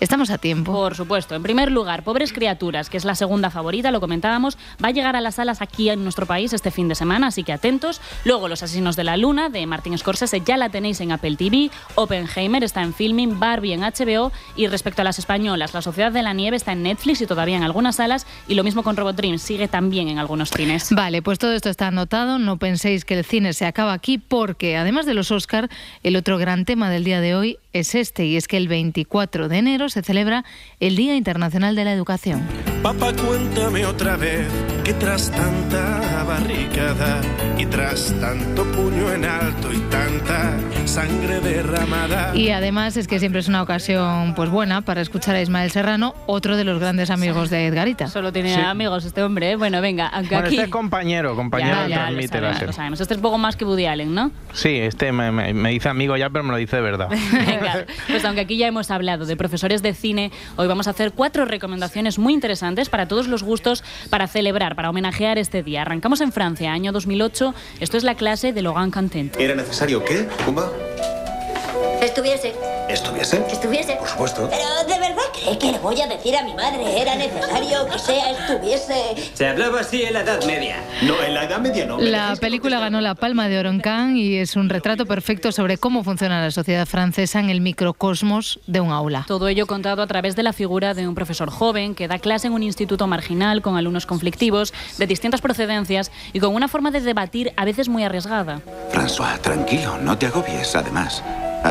estamos a tiempo. Por supuesto. En primer lugar, Pobres Criaturas, que es la segunda favorita, lo comentábamos, va a llegar a las salas aquí en nuestro país este fin de semana, así que atentos. Luego, Los Asesinos de la Luna, de Martin Scorsese, ya la tenéis en Apple TV. Oppenheimer está en Filming, Barbie en HBO. Y respecto a las españolas, La Sociedad de la Nieve está en Netflix y todavía en algunas salas. Y lo mismo con Robot Dreams, sigue también en algunos cines. Vale, pues todo esto está anotado. No penséis que el cine se acaba aquí porque, además de los Oscar, el otro gran tema del día de hoy es este, y es que el 24 de enero se celebra el Día Internacional de la Educación. Papá, cuéntame otra vez que tras tanta barricada y tras tanto puño en alto y tanta sangre derramada. Y además es que siempre es una ocasión pues buena para escuchar a Ismael Serrano, otro de los grandes amigos de Edgarita. Solo tiene Sí. amigos este hombre, ¿eh? Bueno, venga, aunque Bueno, aquí... este es compañero, compañero Ya, de ya, lo Transmite sabemos, Láser. lo sabemos. Este es poco más que Woody Allen, ¿no? Sí, este me, me- me dice amigo ya, pero me lo dice de verdad. Pues aunque aquí ya hemos hablado de profesores de cine, hoy vamos a hacer cuatro recomendaciones muy interesantes para todos los gustos para celebrar, para homenajear este día. Arrancamos en Francia, año 2008. Esto es la clase de Logan Content. ¿Era necesario Pumba? Estuviese. ¿Estuviese? Estuviese. Por supuesto. Pero ¿de verdad cree que le voy a decir a mi madre? Era necesario que sea estuviese. Se hablaba así en la Edad Media. No, en la Edad Media no. La película ganó la Palma de Oro en Cannes y es un retrato perfecto sobre cómo funciona la sociedad francesa en el microcosmos de un aula. Todo ello contado a través de la figura de un profesor joven que da clase en un instituto marginal con alumnos conflictivos de distintas procedencias y con una forma de debatir a veces muy arriesgada. François, tranquilo, no te agobies. Además,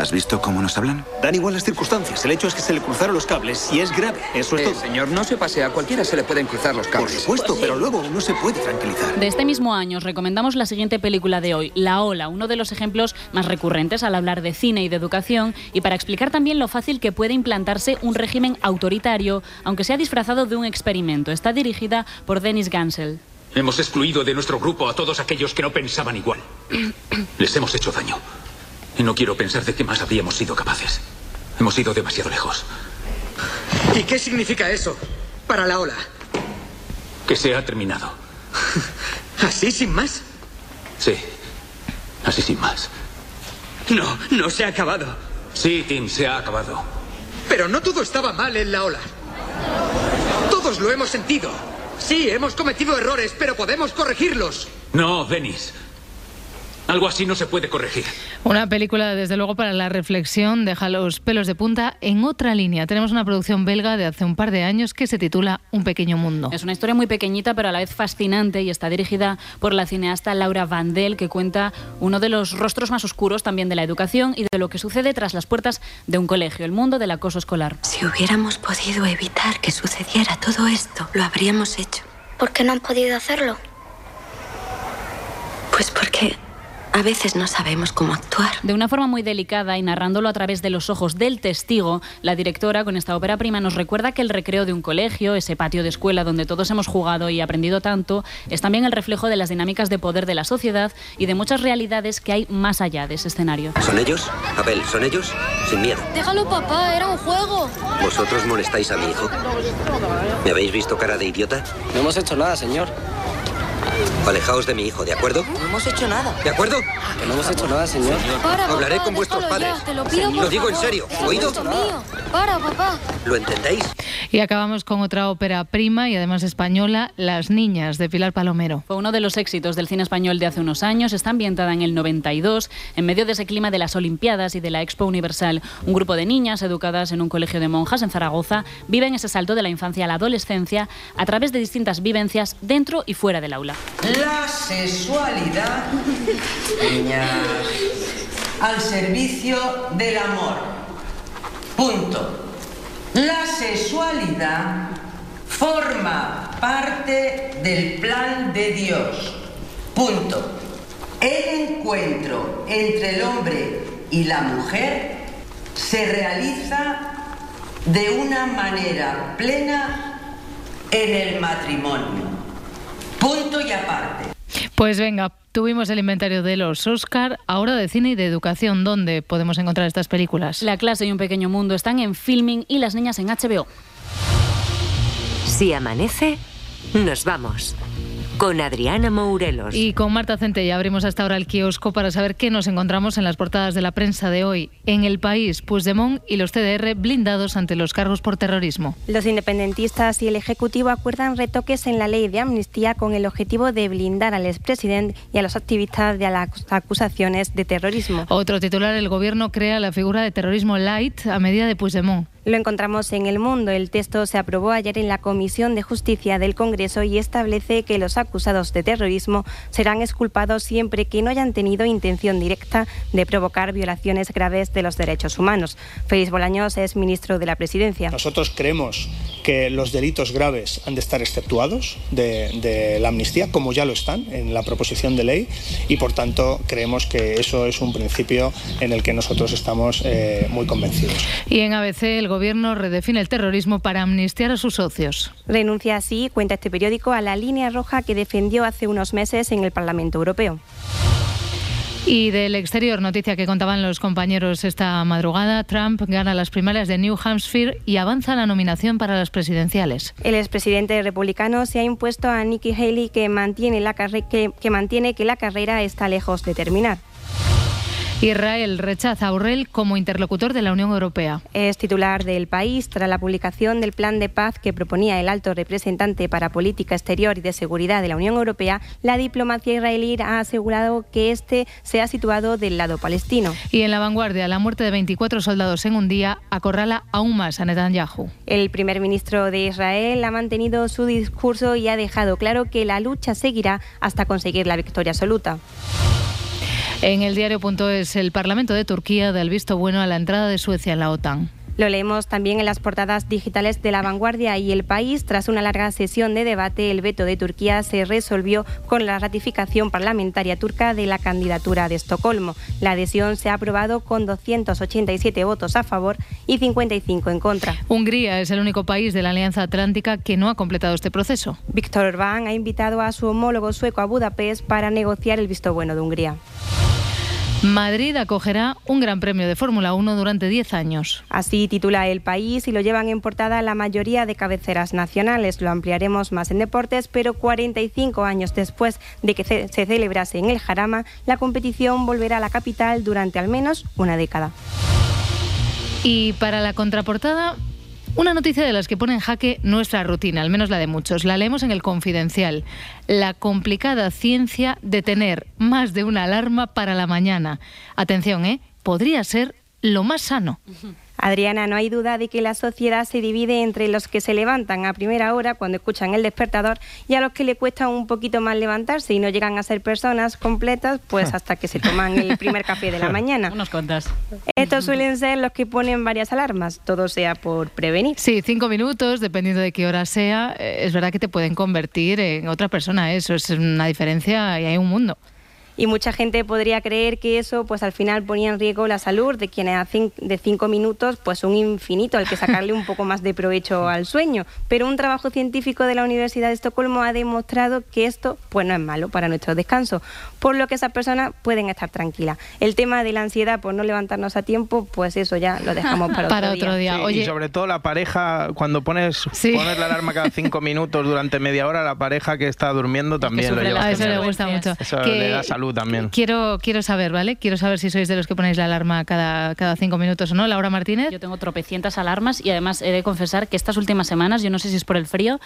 ¿has visto cómo nos hablan? Dan igual las circunstancias. El hecho es que se le cruzaron los cables y es grave. Eso es Eh, todo. señor, no se pase. A cualquiera se le pueden cruzar los cables. Por supuesto, pero luego uno se puede tranquilizar. De este mismo año os recomendamos la siguiente película de hoy, La Ola, uno de los ejemplos más recurrentes al hablar de cine y de educación y para explicar también lo fácil que puede implantarse un régimen autoritario, aunque sea disfrazado de un experimento. Está dirigida por Dennis Gansel. Hemos excluido de nuestro grupo a todos aquellos que no pensaban igual. Les hemos hecho daño. Y no quiero pensar de qué más habríamos sido capaces. Hemos ido demasiado lejos. ¿Y qué significa eso para la ola? Que se ha terminado. ¿Así sin más? Sí. Así sin más. No, no se ha acabado. Sí, Tim, se ha acabado. Pero no todo estaba mal en la ola. Todos lo hemos sentido. Sí, hemos cometido errores, pero podemos corregirlos. No, Dennis. Algo así no se puede corregir. Una película, desde luego, para la reflexión, deja los pelos de punta en otra línea. Tenemos una producción belga de hace un par de años que se titula Un pequeño mundo. Es una historia muy pequeñita, pero a la vez fascinante y está dirigida por la cineasta Laura Vandel, que cuenta uno de los rostros más oscuros también de la educación y de lo que sucede tras las puertas de un colegio, el mundo del acoso escolar. Si hubiéramos podido evitar que sucediera todo esto, lo habríamos hecho. ¿Por qué no han podido hacerlo? Pues porque a veces no sabemos cómo actuar. De una forma muy delicada y narrándolo a través de los ojos del testigo, la directora con esta ópera prima nos recuerda que el recreo de un colegio, ese patio de escuela donde todos hemos jugado y aprendido tanto, es también el reflejo de las dinámicas de poder de la sociedad y de muchas realidades que hay más allá de ese escenario. ¿Son ellos? Abel, ¿son ellos? Sin miedo. Déjalo, papá, era un juego. ¿Vosotros molestáis a mi hijo? ¿Me habéis visto cara de idiota? No hemos hecho nada, señor. Alejaos de mi hijo, ¿de acuerdo? No hemos hecho nada. ¿De acuerdo? Que no hemos hecho nada, señor. Para, Hablaré con vuestros padres. ya, te lo pido, por Lo digo en serio, ¿oído? mío. Para, papá. ¿Lo entendéis? Y acabamos con otra ópera prima y además española, Las Niñas, de Pilar Palomero. Fue uno de los éxitos del cine español de hace unos años. Está ambientada en el 92, en medio de ese clima de las Olimpiadas y de la Expo Universal. Un grupo de niñas educadas en un colegio de monjas en Zaragoza viven ese salto de la infancia a la adolescencia a través de distintas vivencias dentro y fuera del aula. La sexualidad, niñas, al servicio del amor. Punto. La sexualidad forma parte del plan de Dios. Punto. El encuentro entre el hombre y la mujer se realiza de una manera plena en el matrimonio. Punto y aparte. Pues venga, tuvimos el inventario de los Oscar, ahora de cine y de educación. ¿Dónde podemos encontrar estas películas? La clase y un pequeño mundo están en filming y las niñas en HBO. Si amanece, nos vamos. Con Adriana Mourelos. Y con Marta Centella abrimos hasta ahora el kiosco para saber qué nos encontramos en las portadas de la prensa de hoy. En el país, Puigdemont y los CDR blindados ante los cargos por terrorismo. Los independentistas y el Ejecutivo acuerdan retoques en la ley de amnistía con el objetivo de blindar al expresidente y a los activistas de las acusaciones de terrorismo. Otro titular, el gobierno crea la figura de terrorismo light a medida de Puigdemont. Lo encontramos en El Mundo. El texto se aprobó ayer en la Comisión de Justicia del Congreso y establece que los acusados de terrorismo serán exculpados siempre que no hayan tenido intención directa de provocar violaciones graves de los derechos humanos. Félix Bolaños es ministro de la Presidencia. Nosotros creemos que los delitos graves han de estar exceptuados de, de la amnistía, como ya lo están en la proposición de ley, y por tanto creemos que eso es un principio en el que nosotros estamos eh, muy convencidos. Y en ABC, el gobierno redefine el terrorismo para amnistiar a sus socios. Renuncia así, cuenta este periódico, a la línea roja que defendió hace unos meses en el Parlamento Europeo. Y del exterior, noticia que contaban los compañeros esta madrugada, Trump gana las primarias de New Hampshire y avanza la nominación para las presidenciales. El expresidente republicano se ha impuesto a Nikki Haley que mantiene, la que, que mantiene que la carrera está lejos de terminar. Israel rechaza a Urrell como interlocutor de la Unión Europea. Es titular del país tras la publicación del plan de paz que proponía el alto representante para política exterior y de seguridad de la Unión Europea. La diplomacia israelí ha asegurado que este se ha situado del lado palestino. Y en la vanguardia, la muerte de 24 soldados en un día acorrala aún más a Netanyahu. El primer ministro de Israel ha mantenido su discurso y ha dejado claro que la lucha seguirá hasta conseguir la victoria absoluta. En el diario.es, el Parlamento de Turquía da el visto bueno a la entrada de Suecia en la OTAN. Lo leemos también en las portadas digitales de La Vanguardia y El País. Tras una larga sesión de debate, el veto de Turquía se resolvió con la ratificación parlamentaria turca de la candidatura de Estocolmo. La adhesión se ha aprobado con 287 votos a favor y 55 en contra. Hungría es el único país de la Alianza Atlántica que no ha completado este proceso. Víctor Orbán ha invitado a su homólogo sueco a Budapest para negociar el visto bueno de Hungría. Madrid acogerá un Gran Premio de Fórmula 1 durante 10 años. Así titula El País y lo llevan en portada la mayoría de cabeceras nacionales. Lo ampliaremos más en deportes, pero 45 años después de que se se celebrase en el Jarama, la competición volverá a la capital durante al menos una década. Y para la contraportada, una noticia de las que pone en jaque nuestra rutina, al menos la de muchos. La leemos en el Confidencial. La complicada ciencia de tener más de una alarma para la mañana. Atención, ¿eh? Podría ser lo más sano. Adriana, no hay duda de que la sociedad se divide entre los que se levantan a primera hora cuando escuchan el despertador y a los que le cuesta un poquito más levantarse y no llegan a ser personas completas pues hasta que se toman el primer café de la mañana. Unos cuantas. Estos suelen ser los que ponen varias alarmas, todo sea por prevenir. Sí, cinco minutos, dependiendo de qué hora sea, eh, es verdad que te pueden convertir en otra persona. Eso es una diferencia y hay un mundo. Y mucha gente podría creer que eso, pues al final ponía en riesgo la salud de quienes hacen de cinco minutos, pues un infinito al que sacarle un poco más de provecho al sueño. Pero un trabajo científico de la Universidad de Estocolmo ha demostrado que esto, pues no es malo para nuestro descanso, por lo que esas personas pueden estar tranquilas. El tema de la ansiedad por no levantarnos a tiempo, pues eso ya lo dejamos para, Para otro, otro día. Sí, Oye- y sobre todo la pareja, cuando pones, Sí. pones la alarma cada cinco minutos durante media hora, la pareja que está durmiendo también lo sufre lleva. a eso le gusta mucho. Eso Que- le da salud también. Quiero, quiero saber, ¿vale? Quiero saber si sois de los que ponéis la alarma cada, cada cinco minutos o no. Laura Martínez. Yo tengo tropecientas alarmas y además he de confesar que estas últimas semanas, yo no sé si es por el frío,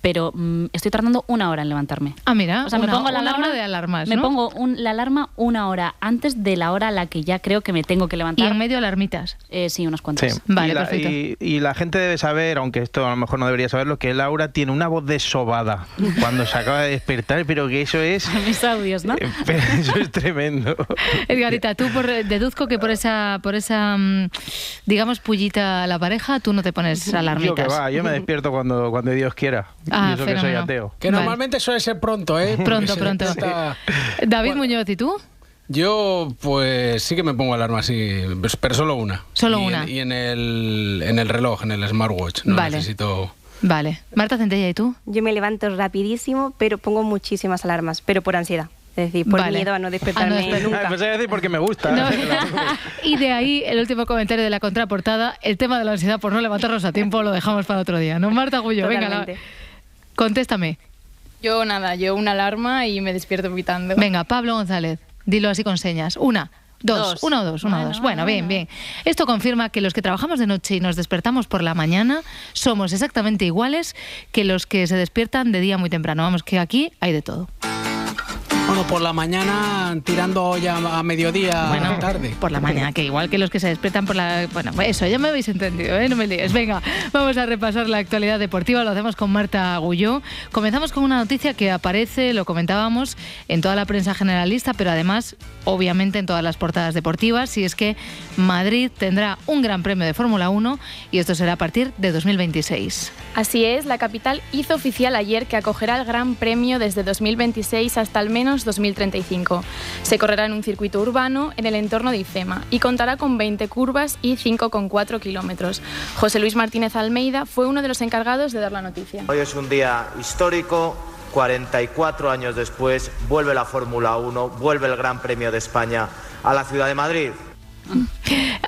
pero mm, estoy tardando una hora en levantarme. Ah, mira, O sea, me pongo la alarma hora de alarmas, Me ¿no? pongo un- la alarma una hora antes de la hora a la que ya creo que me tengo que Y levantar. en medio alarmitas. Eh, sí, unas Sí. cuantas. Vale, y, la, perfecto. y- y la gente debe saber, aunque esto a lo mejor no debería saberlo, que Laura tiene una voz desobada cuando se acaba de despertar, pero que eso es, Mis audios, ¿no? eh, pero eso es tremendo. Edgarita, tú por, deduzco que por esa, por esa, mm, digamos, pullita a la pareja, tú no te pones Yo que alarmitas. va, yo me despierto cuando, cuando Dios quiera. Ah, y eso que soy fenómeno. ateo. Que Vale. normalmente suele ser pronto, ¿eh? Pronto, pronto. despierta- David Muñoz, ¿y tú? Yo, pues sí que me pongo alarma así, pues, pero solo una. Solo Y en- una. y en el, en el reloj, en el smartwatch. No Vale. necesito. Vale. Marta Centella, ¿y tú? Yo me levanto rapidísimo, pero pongo muchísimas alarmas, pero por ansiedad. Es decir, por Vale. miedo a no despertarme despertar. nunca. Ah, pues a decir porque me gusta. No. y de ahí el último comentario de la contraportada, el tema de la ansiedad por no levantarnos a tiempo lo dejamos para otro día. ¿No, Marta Gullo? Venga, la- contéstame. Yo nada, yo una alarma y me despierto pitando. Venga, Pablo González, dilo así con señas. Una, dos, Dos. una o dos, una o Bueno, dos. Bueno, bueno, bien, bien. Esto confirma que los que trabajamos de noche y nos despertamos por la mañana somos exactamente iguales que los que se despiertan de día muy temprano. Vamos, que aquí hay de todo. Bueno, por la mañana tirando ya a mediodía Bueno, tarde. Por la mañana, que igual que los que se despiertan por la... Bueno, eso, ya me habéis entendido, ¿eh? No me líes. Venga, vamos a repasar la actualidad deportiva. Lo hacemos con Marta Agulló. Comenzamos con una noticia que aparece, lo comentábamos, en toda la prensa generalista, pero además, obviamente, en todas las portadas deportivas. Y es que Madrid tendrá un gran premio de Fórmula 1 y esto será a partir de 2026. Así es, la capital hizo oficial ayer que acogerá el Gran Premio desde 2026 hasta al menos 2035. Se correrá en un circuito urbano en el entorno de IFEMA y contará con 20 curvas y 5,4 kilómetros. José Luis Martínez Almeida fue uno de los encargados de dar la noticia. Hoy es un día histórico. 44 años después vuelve la Fórmula 1, vuelve el Gran Premio de España a la ciudad de Madrid.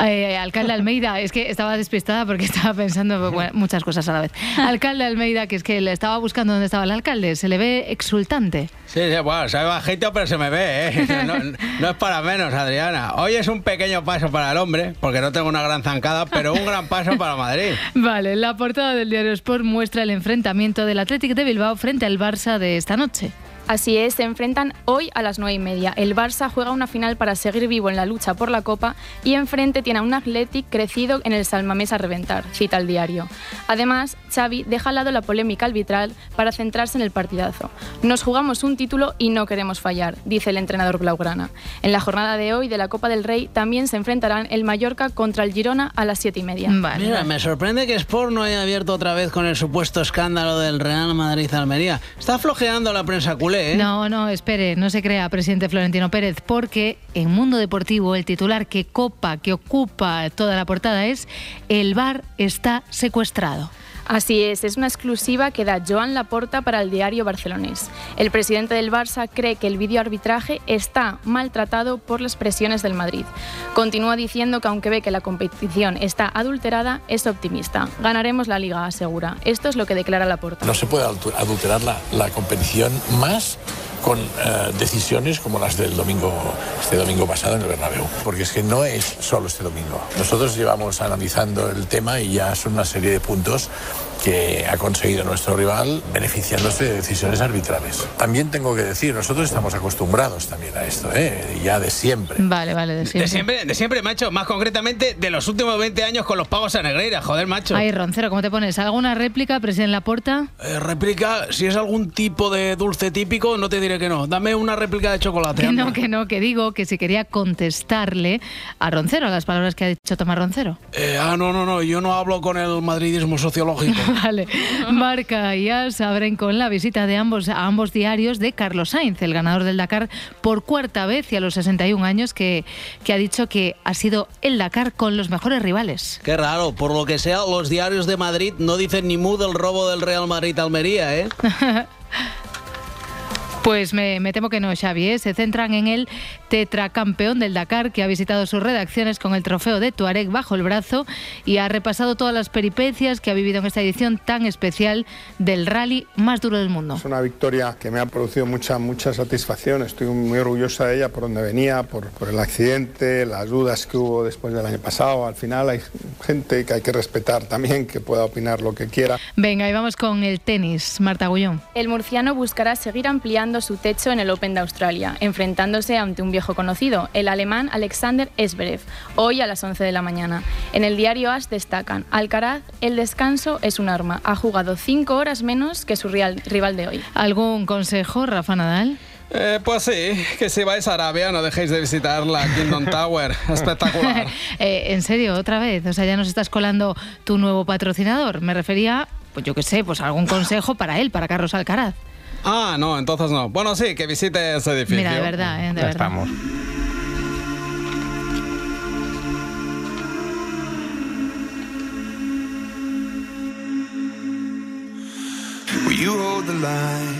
Eh, alcalde Almeida, es que estaba despistada porque estaba pensando bueno, muchas cosas a la vez. Alcalde Almeida, que es que le estaba buscando dónde estaba el alcalde, se le ve exultante. Sí, sí, bueno, soy bajito, pero se me ve, ¿eh? No, no es para menos, Adriana. Hoy es un pequeño paso para el hombre, porque no tengo una gran zancada, pero un gran paso para Madrid. Vale, la portada del diario Sport muestra el enfrentamiento del Athletic de Bilbao frente al Barça de esta noche. Así es, se enfrentan hoy a las 9 y media. El Barça juega una final para seguir vivo en la lucha por la Copa y enfrente tiene a un Athletic crecido en el Salmamés a reventar, cita el diario. Además, Xavi deja al lado la polémica arbitral para centrarse en el partidazo. Nos jugamos un título y no queremos fallar, dice el entrenador blaugrana. En la jornada de hoy de la Copa del Rey también se enfrentarán el Mallorca contra el Girona a las 7 y media. Mira, me sorprende que Sport no haya abierto otra vez con el supuesto escándalo del Real Madrid-Almería. Está flojeando la prensa culé, ¿eh? No, no, espere, no se crea, presidente Florentino Pérez, porque en Mundo Deportivo el titular que copa, que ocupa toda la portada es El bar está secuestrado. Así es, es una exclusiva que da Joan Laporta para el diario barcelonés. El presidente del Barça cree que el videoarbitraje está maltratado por las presiones del Madrid. Continúa diciendo que aunque ve que la competición está adulterada, es optimista. Ganaremos la liga, asegura. Esto es lo que declara Laporta. No se puede adulterar la, la competición más con eh, decisiones como las del domingo, este domingo pasado en el Bernabéu. Porque es que no es solo este domingo. Nosotros llevamos analizando el tema y ya son una serie de puntos que ha conseguido nuestro rival beneficiándose de decisiones arbitrales. También tengo que decir, nosotros estamos acostumbrados también a esto, ¿eh? ya de siempre. Vale, vale, de siempre. De siempre, de siempre, macho. Más concretamente, de los últimos 20 años con los pagos a Negreira. Joder, macho. Ay, Roncero, ¿cómo te pones? ¿Alguna réplica, presidente Laporta? Eh, réplica, si es algún tipo de dulce típico, no te diré que no. Dame una réplica de chocolate. Que anda. no, que no, que digo que si quería contestarle a Roncero, a las palabras que ha dicho Tomás Roncero. Eh, ah, no, no, no. Yo no hablo con el madridismo sociológico. Vale. Marca y AS abren con la visita de ambos a ambos diarios de Carlos Sainz, el ganador del Dakar por cuarta vez y a los 61 años, que, que ha dicho que ha sido el Dakar con los mejores rivales. Qué raro, por lo que sea, los diarios de Madrid no dicen ni mu del robo del Real Madrid-Almería, ¿eh? Pues me, me, temo que no, Xavi. ¿eh? Se centran en el tetracampeón del Dakar, que ha visitado sus redacciones con el trofeo de Tuareg bajo el brazo y ha repasado todas las peripecias que ha vivido en esta edición tan especial del rally más duro del mundo. Es una victoria que me ha producido mucha, mucha satisfacción. Estoy muy orgullosa de ella por donde venía, por, por el accidente, las dudas que hubo después del año pasado. Al final hay gente que hay que respetar también, que pueda opinar lo que quiera. Venga, y vamos con el tenis. Marta Gullón. El murciano buscará seguir ampliando su techo en el Open de Australia, enfrentándose ante un viejo conocido, el alemán Alexander Esberev, hoy a las 11 de la mañana. En el diario AS destacan, Alcaraz, el descanso es un arma, ha jugado cinco horas menos que su rival de hoy. ¿Algún consejo, Rafa Nadal? Eh, pues sí, que si vais a Arabia no dejéis de visitar la Kingdom Tower. Espectacular. eh, en serio, otra vez. O sea, ya nos estás colando tu nuevo patrocinador. Me refería, pues yo qué sé, pues algún consejo para él, para Carlos Alcaraz. Ah, no, entonces no. Bueno, sí, que visite ese edificio. Mira, de verdad, ¿eh? de ya verdad. estamos. You hold the line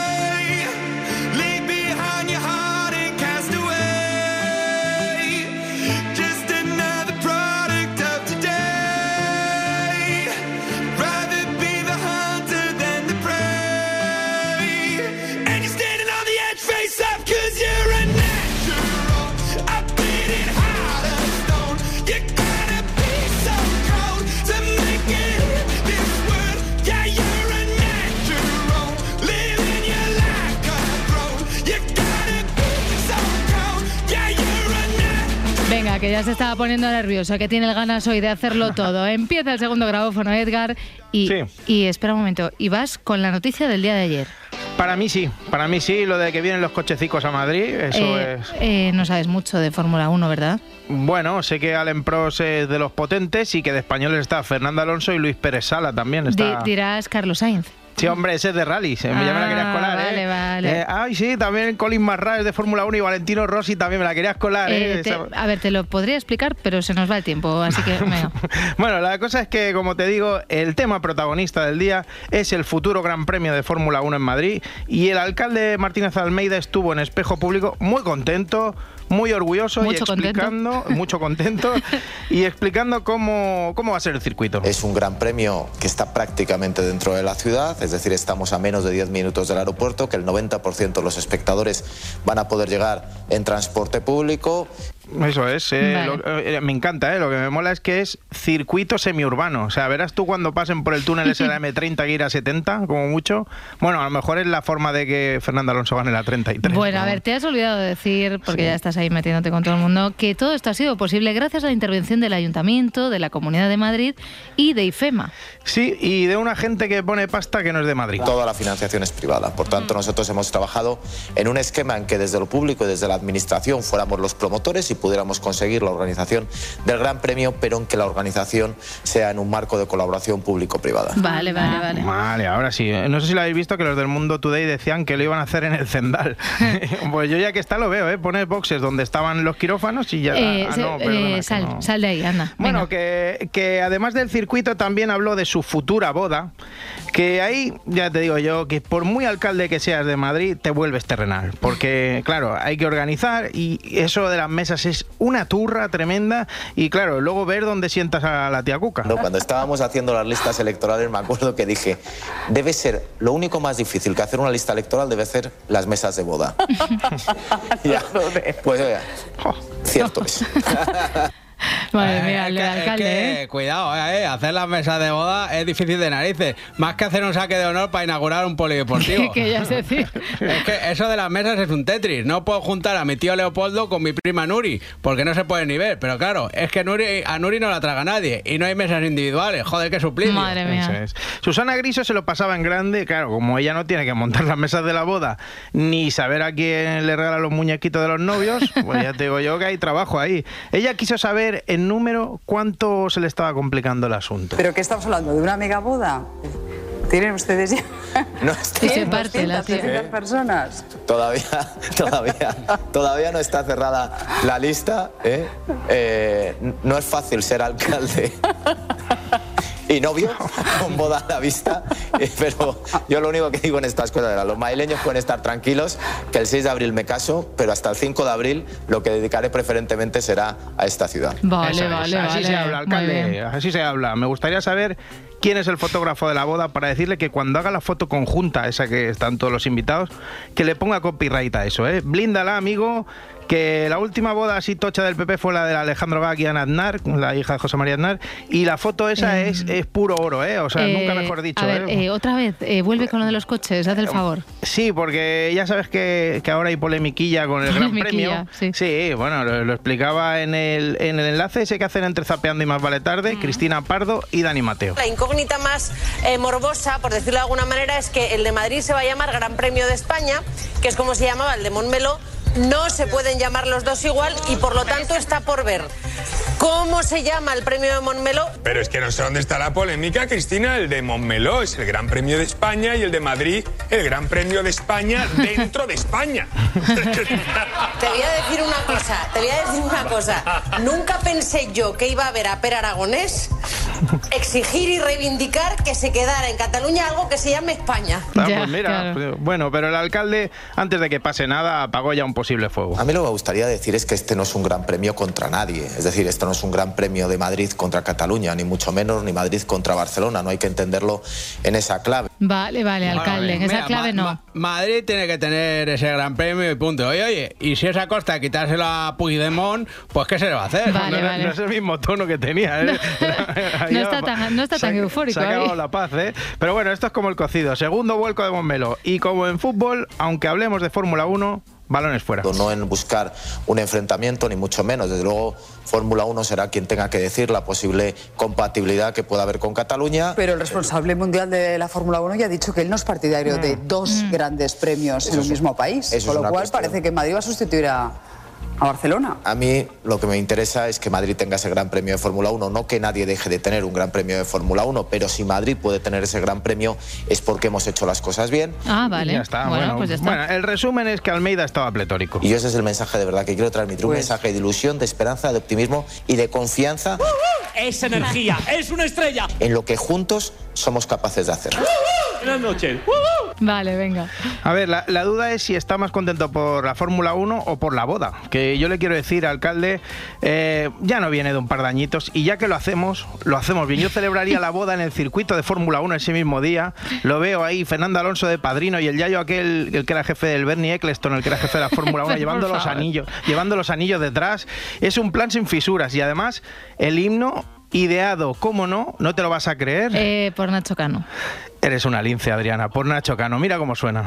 Que ya se estaba poniendo nervioso, que tiene el ganas hoy de hacerlo todo. Empieza el segundo grabófono, Edgar, y, Sí. y espera un momento, y vas con la noticia del día de ayer. Para mí sí, para mí sí, lo de que vienen los cochecicos a Madrid, eso Eh, es... eh, no sabes mucho de Fórmula 1, ¿verdad? Bueno, sé que Allen Prost es de los potentes y que de españoles está Fernando Alonso y Luis Pérez Sala también está... dirás Carlos Sainz. Sí, hombre, ese es de rally, se me ya me la querías Ah, colar, vale, ¿eh? vale. Eh, Ay, sí, también Colin Marra es de Fórmula 1 y Valentino Rossi también me la querías colar, ¿eh? Eh, te- a ver, te lo podría explicar, pero se nos va el tiempo, así que. Bueno, la cosa es que, como te digo, el tema protagonista del día es el futuro Gran Premio de Fórmula 1 en Madrid y el alcalde Martínez Almeida estuvo en espejo público muy contento, muy orgulloso Mucho y explicando, mucho contento y explicando cómo, cómo va a ser el circuito. Es un gran premio que está prácticamente dentro de la ciudad, es decir, estamos a menos de 10 minutos del aeropuerto, que el 90% de los espectadores van a poder llegar en transporte público. Eso es, eh, Vale. lo- eh, me encanta, eh, lo que me mola es que es circuito semiurbano. O sea, verás tú cuando pasen por el túnel ese de la M30 que ir a 70, como mucho. Bueno, a lo mejor es la forma de que Fernando Alonso gane la 33. Bueno, a ver, te has olvidado de decir, porque ya estás ahí metiéndote con todo el mundo, que todo esto ha sido posible gracias a la intervención del Ayuntamiento, de la Comunidad de Madrid y de IFEMA. Sí, y de una gente que pone pasta que no es de Madrid. Toda la financiación es privada. Por tanto, nosotros hemos trabajado en un esquema en que desde lo público y desde la administración fuéramos los promotores y pudiéramos conseguir la organización del Gran Premio, pero en que la organización sea en un marco de colaboración público-privada. Vale, vale, vale. Vale, ahora sí. No sé si lo habéis visto que los del Mundo Today decían que lo iban a hacer en el Zendal. pues yo ya que está lo veo, ¿eh? Pones boxes donde estaban los quirófanos y ya... Eh, ah, se- no, perdona, eh, sal, no. sal de ahí, anda. Bueno, que, que además del circuito también habló de su futura boda, que ahí ya te digo yo que por muy alcalde que seas de Madrid te vuelves terrenal, porque claro, hay que organizar y eso de las mesas es una turra tremenda y claro, luego ver dónde sientas a la tía Cuca. No, Cuando estábamos haciendo las listas electorales me acuerdo que dije, debe ser lo único más difícil que hacer una lista electoral debe ser las mesas de boda. Ya. Pues oiga, cierto es. Madre mía, el que, es alcalde, que, ¿eh? cuidado, eh, hacer las mesas de boda es difícil de narices. Más que hacer un saque de honor para inaugurar un polideportivo. que ya es decir. Es que eso de las mesas es un Tetris. No puedo juntar a mi tío Leopoldo con mi prima Nuri, porque no se puede ni ver. Pero claro, es que Nuri, a Nuri no la traga nadie y no hay mesas individuales. Joder, qué suplicio. Madre mía. Es. Susana Griso se lo pasaba en grande, claro, como ella no tiene que montar las mesas de la boda ni saber a quién le regala los muñequitos de los novios, pues ya te digo yo que hay trabajo ahí. Ella quiso saber en número cuánto se le estaba complicando el asunto. ¿Pero qué estamos hablando? ¿De una mega boda? ¿Tienen ustedes ya No, Y se parte la 200, tía. 300 personas? Todavía, todavía, todavía no está cerrada la lista. ¿eh? Eh, no es fácil ser alcalde y novio con boda a la vista, eh, pero yo lo único que digo en estas cosas era, los madrileños pueden estar tranquilos, que el 6 de abril me caso, pero hasta el 5 de abril lo que dedicaré preferentemente será a esta ciudad. Vale, Eso es, vale, así vale. se habla, alcalde, así se habla. Me gustaría saber quién es el fotógrafo de la boda para decirle que cuando haga la foto conjunta, esa que están todos los invitados, que le ponga copyright a eso, ¿eh? Blíndala, amigo, que la última boda así tocha del PP fue la de Alejandro Gag y Ana Aznar, la hija de José María Aznar, y la foto esa Eh, es, es puro oro, ¿eh? O sea, Eh, nunca mejor dicho, A ver, ¿eh? eh, otra vez, eh, vuelve con lo de los coches, haz el favor. Sí, porque ya sabes que, que ahora hay polemiquilla con el Gran Premio. Sí, bueno, lo, lo explicaba en el, en el enlace ese que hacen entre Zapeando y Más Vale Tarde, Cristina Pardo y Dani Mateo. La incógnita más eh, morbosa, por decirlo de alguna manera, es que el de Madrid se va a llamar Gran Premio de España, que es como se llamaba el de Montmeló. No se pueden llamar los dos igual y por lo tanto está por ver. ¿Cómo se llama el premio de Montmeló? Pero es que no sé dónde está la polémica, Cristina. El de Montmeló es el Gran Premio de España y el de Madrid el Gran Premio de España dentro de España. Te voy a decir una cosa, te voy a decir una cosa. Nunca pensé yo que iba a ver a Per Aragonés exigir y reivindicar que se quedara en Cataluña algo que se llame España. Ah, pues mira, pues, bueno, pero el alcalde, antes de que pase nada, apagó ya un posible fuego. A mí lo que me gustaría decir es que este no es un gran premio contra nadie. Es decir, esto no es un gran premio de Madrid contra Cataluña, ni mucho menos, ni Madrid contra Barcelona. No hay que entenderlo en esa clave. Vale, vale, Bueno, alcalde, en esa mira, clave Ma- no. Ma- Madrid tiene que tener ese gran premio y punto. Oye, oye, y si esa costa quitárselo a Puigdemont, pues ¿qué se le va a hacer? Vale, no, vale. no es el mismo tono que tenía. ¿eh? No está tan, no está tan eufórico Se ha acabado la paz, ¿eh? Pero bueno, esto es como el cocido. Segundo vuelco de Montmeló. Y como en fútbol, aunque hablemos de Fórmula 1, balones fuera. No en buscar un enfrentamiento, ni mucho menos. Desde luego, Fórmula 1 será quien tenga que decir la posible compatibilidad que pueda haber con Cataluña. Pero el responsable mundial de la Fórmula 1 ya ha dicho que él no es partidario de dos grandes premios en Eso es- mismo país. Con lo cual cuestión. parece que Madrid va a sustituir a, a Barcelona. A mí lo que me interesa es que Madrid tenga ese gran premio de Fórmula 1, no que nadie deje de tener un gran premio de Fórmula 1, pero si Madrid puede tener ese gran premio es porque hemos hecho las cosas bien. Ah, vale. Ya está, bueno, bueno, pues ya está. bueno, el resumen es que Almeida estaba pletórico. Y ese es el mensaje de verdad que quiero transmitir, un Pues- mensaje de ilusión, de esperanza, de optimismo y de confianza Es energía, es una estrella. en lo que juntos somos capaces de hacer. Buenas noches. Vale, venga. A ver, la, la duda es si está más contento por la Fórmula 1 o por la boda. Que yo le quiero decir, alcalde, eh, ya no viene de un par de añitos y ya que lo hacemos, lo hacemos bien. Yo celebraría la boda en el circuito de Fórmula 1 ese mismo día. Lo veo ahí, Fernando Alonso de padrino y el Yayo aquel, el que era jefe del Bernie Eccleston, el que era jefe de la Fórmula 1, Por llevando los anillos, llevando los anillos detrás. Es un plan sin fisuras y además el himno ideado, ¿cómo no? ¿No te lo vas a creer? Eh, por Nacho Cano. Eres una lince, Adriana, por Nacho Cano. Mira cómo suena.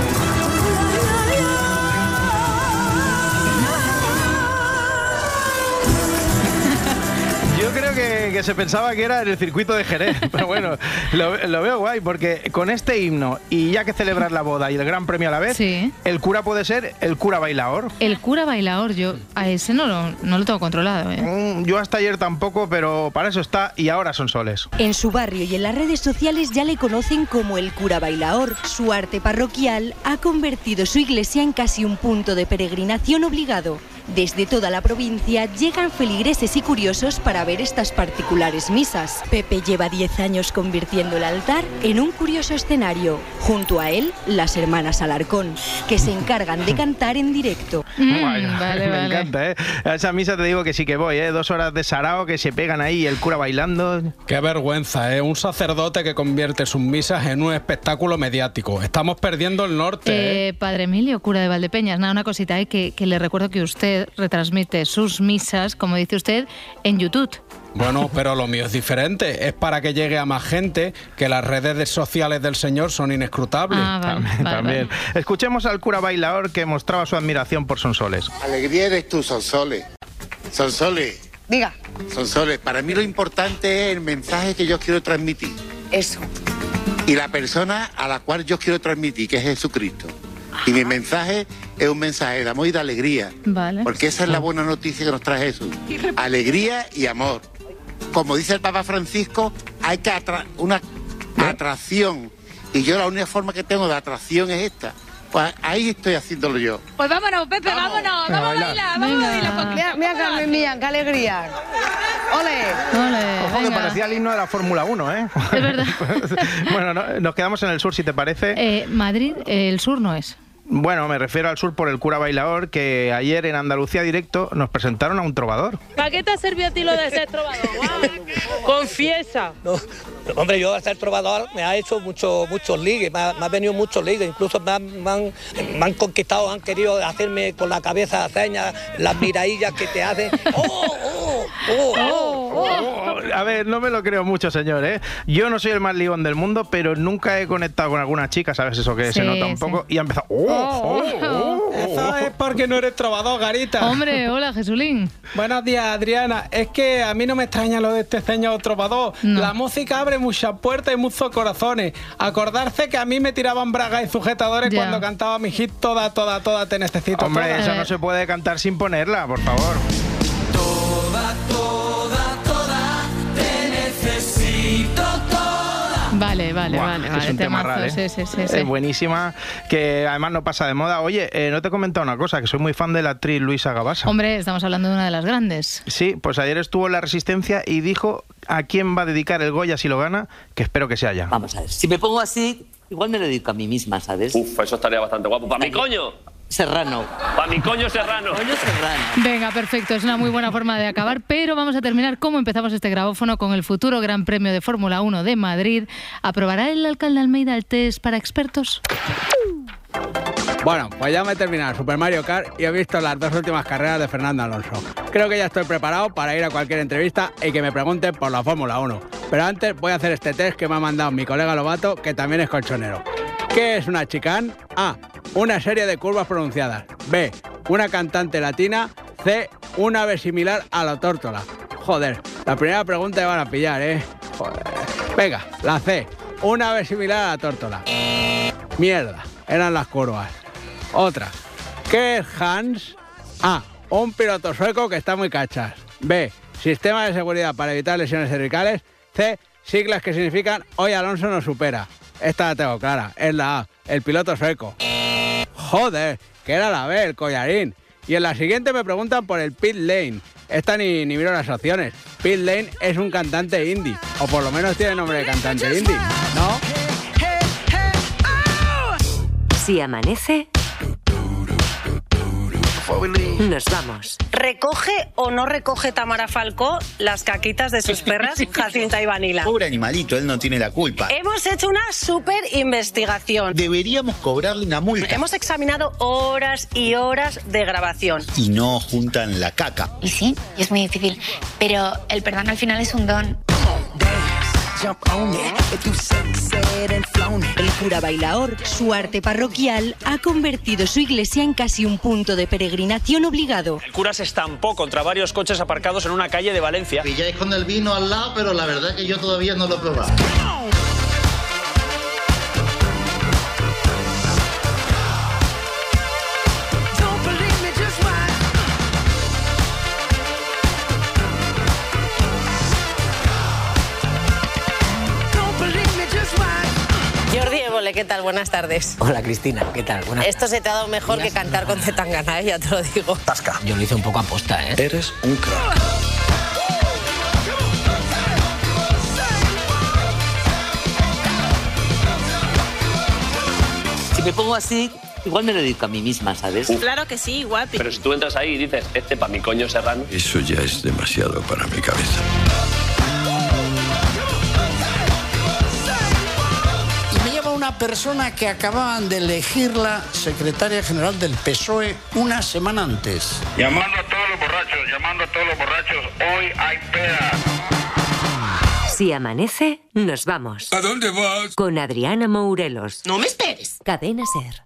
Se pensaba que era en el circuito de Jerez, pero bueno, lo, lo veo guay porque con este himno y ya que celebrar la boda y el gran premio a la vez, el cura puede ser el cura bailador. El cura bailador, yo a ese no lo, no lo tengo controlado. ¿eh? Mm, Yo hasta ayer tampoco, pero para eso está y ahora son soles. En su barrio y en las redes sociales ya le conocen como el cura bailaor. Su arte parroquial ha convertido su iglesia en casi un punto de peregrinación obligado. Desde toda la provincia llegan feligreses y curiosos para ver estas particulares misas. Pepe lleva 10 años convirtiendo el altar en un curioso escenario. Junto a él, las hermanas Alarcón, que se encargan de cantar en directo. Guay, me encanta, ¿eh? A esa misa te digo que sí que voy, ¿eh? Dos horas de sarao que se pegan ahí y el cura bailando. Qué vergüenza, ¿eh? Un sacerdote que convierte sus misas en un espectáculo mediático. Estamos perdiendo el norte, ¿eh? Eh, padre Emilio, cura de Valdepeñas, nada, una cosita, eh, que, que le recuerdo que usted retransmite sus misas, como dice usted, en YouTube. Bueno, pero lo mío es diferente. Es para que llegue a más gente, que las redes sociales del Señor son inescrutables. Ah, también, también. Escuchemos al cura bailador que mostraba su admiración por Sonsoles. Alegría eres tú, Sonsoles. Sonsoles. Diga. Sonsoles, para mí lo importante es el mensaje que yo quiero transmitir. Eso. Y la persona a la cual yo quiero transmitir, que es Jesucristo. Y mi mensaje es un mensaje de amor y de alegría. Vale. Porque esa es la buena noticia que nos trae Jesús. Alegría y amor. Como dice el Papa Francisco, hay que atra una atracción. Y yo la única forma que tengo de atracción es esta. Pues ahí estoy haciéndolo yo. Pues vámonos, Pepe, vámonos, vamos a bailar, vamos a bailar. Mira, mira Carmen mía, qué alegría. ¡Ole! Ojo que parecía el himno de la Fórmula 1, ¿eh? Es verdad. bueno, no- nos quedamos en el sur, si te parece. Eh, Madrid, eh, el sur no es. Bueno, me refiero al sur por el cura bailador, que ayer en Andalucía Directo nos presentaron a un trovador. ¿Para qué te ha servido a ti lo de ser trovador? Confiesa. Hombre, yo al ser trovador me ha hecho mucho, muchos ligues, me ha, me ha venido muchos ligues, incluso me han, me han- me han conquistado, han querido hacerme con la cabeza señas, las miradillas que te hacen. ¡Oh, oh, oh, oh, oh! A ver, no me lo creo mucho, señor, ¿eh? Yo no soy el más ligón del mundo, pero nunca he conectado con alguna chica, ¿sabes eso que se nota un sí. poco? Y ha empezado... ¡Oh, oh, oh, Eso es porque no eres trovador, Garita. Hombre, hola, Jesulín. Buenos días, Adriana. Es que a mí no me extraña lo de este señor trovador. La música abre muchas puertas y muchos corazones. Acordarse que a mí me tiraban bragas y sujetadores cuando cantaba mi hit toda, toda, toda, te necesito. Hombre, toda. eso no se puede cantar sin ponerla, por favor. Toda, toda, Vale, vale, Buah, vale, es vale. un tema real, ¿eh? sí, sí, sí, sí. Es buenísima, que además no pasa de moda. Oye, eh, no te he comentado una cosa, que soy muy fan de la actriz Luisa Gabasa. Hombre, estamos hablando de una de las grandes. Sí, pues ayer estuvo en La Resistencia y dijo a quién va a dedicar el Goya si lo gana, que espero que sea ya. Vamos a ver, si me pongo así, igual me lo dedico a mí misma, ¿sabes? Uf, eso estaría bastante guapo. ¡Para mi coño! Serrano. ¡Para mi coño serrano! Coño serrano. Venga, perfecto, es una muy buena forma de acabar, pero vamos a terminar como empezamos este grabófono con el futuro Gran Premio de Fórmula 1 de Madrid. ¿Aprobará el alcalde Almeida el test para expertos? Bueno, pues ya me he terminado el Super Mario Kart y he visto las dos últimas carreras de Fernando Alonso. Creo que ya estoy preparado para ir a cualquier entrevista y que me pregunten por la Fórmula 1. Pero antes voy a hacer este test que me ha mandado mi colega Lobato, que también es colchonero. ¿Qué es una chicane? A. Una serie de curvas pronunciadas. B. Una cantante latina. C. Un ave similar a la tórtola. Joder, la primera pregunta me van a pillar, ¿eh? Joder. Venga, la C. Una ave similar a la tórtola. Mierda, eran las curvas. Otra. ¿Qué es Hans? A. Un piloto sueco que está muy cachas. B. Sistema de seguridad para evitar lesiones cervicales. C. Siglas que significan hoy Alonso nos supera. Esta la tengo clara. Es la A. El piloto sueco. Joder, que era la B, el collarín. Y en la siguiente me preguntan por el Pit Lane. Esta ni, ni miro las opciones. Pit Lane es un cantante indie. O por lo menos tiene nombre de cantante indie. ¿No? Si amanece, nos vamos. ¿Recoge o no recoge Tamara Falcó las caquitas de sus perras Jacinta y Vanila? Pobre animalito, él no tiene la culpa. Hemos hecho una súper investigación. Deberíamos cobrarle una multa. Hemos examinado horas y horas de grabación. Y no juntan la caca. Y sí, y es muy difícil. Pero el perdón al final es un don. El cura bailaor, su arte parroquial, ha convertido su iglesia en casi un punto de peregrinación obligado. El cura se estampó contra varios coches aparcados en una calle de Valencia. Pilláis con el vino al lado, pero la verdad que yo todavía no lo he probado. ¿Qué tal? Buenas tardes. Hola Cristina, ¿qué tal? Buenas Esto se te ha dado mejor que cantar con Zetangana, ¿eh? ya te lo digo. Tasca. Yo lo hice un poco aposta, ¿eh? Eres un crack. Si me pongo así, igual me lo dedico a mí misma, ¿sabes? Claro que sí, guapi. Pero si tú entras ahí y dices, este pa' mi coño serrano. Eso ya es demasiado para mi cabeza. Persona que acababan de elegirla secretaria general del PSOE una semana antes. Llamando a todos los borrachos, llamando a todos los borrachos, hoy hay peda. Si amanece, nos vamos. ¿A dónde vas? Con Adriana Mourelos. No me esperes. Cadena Ser.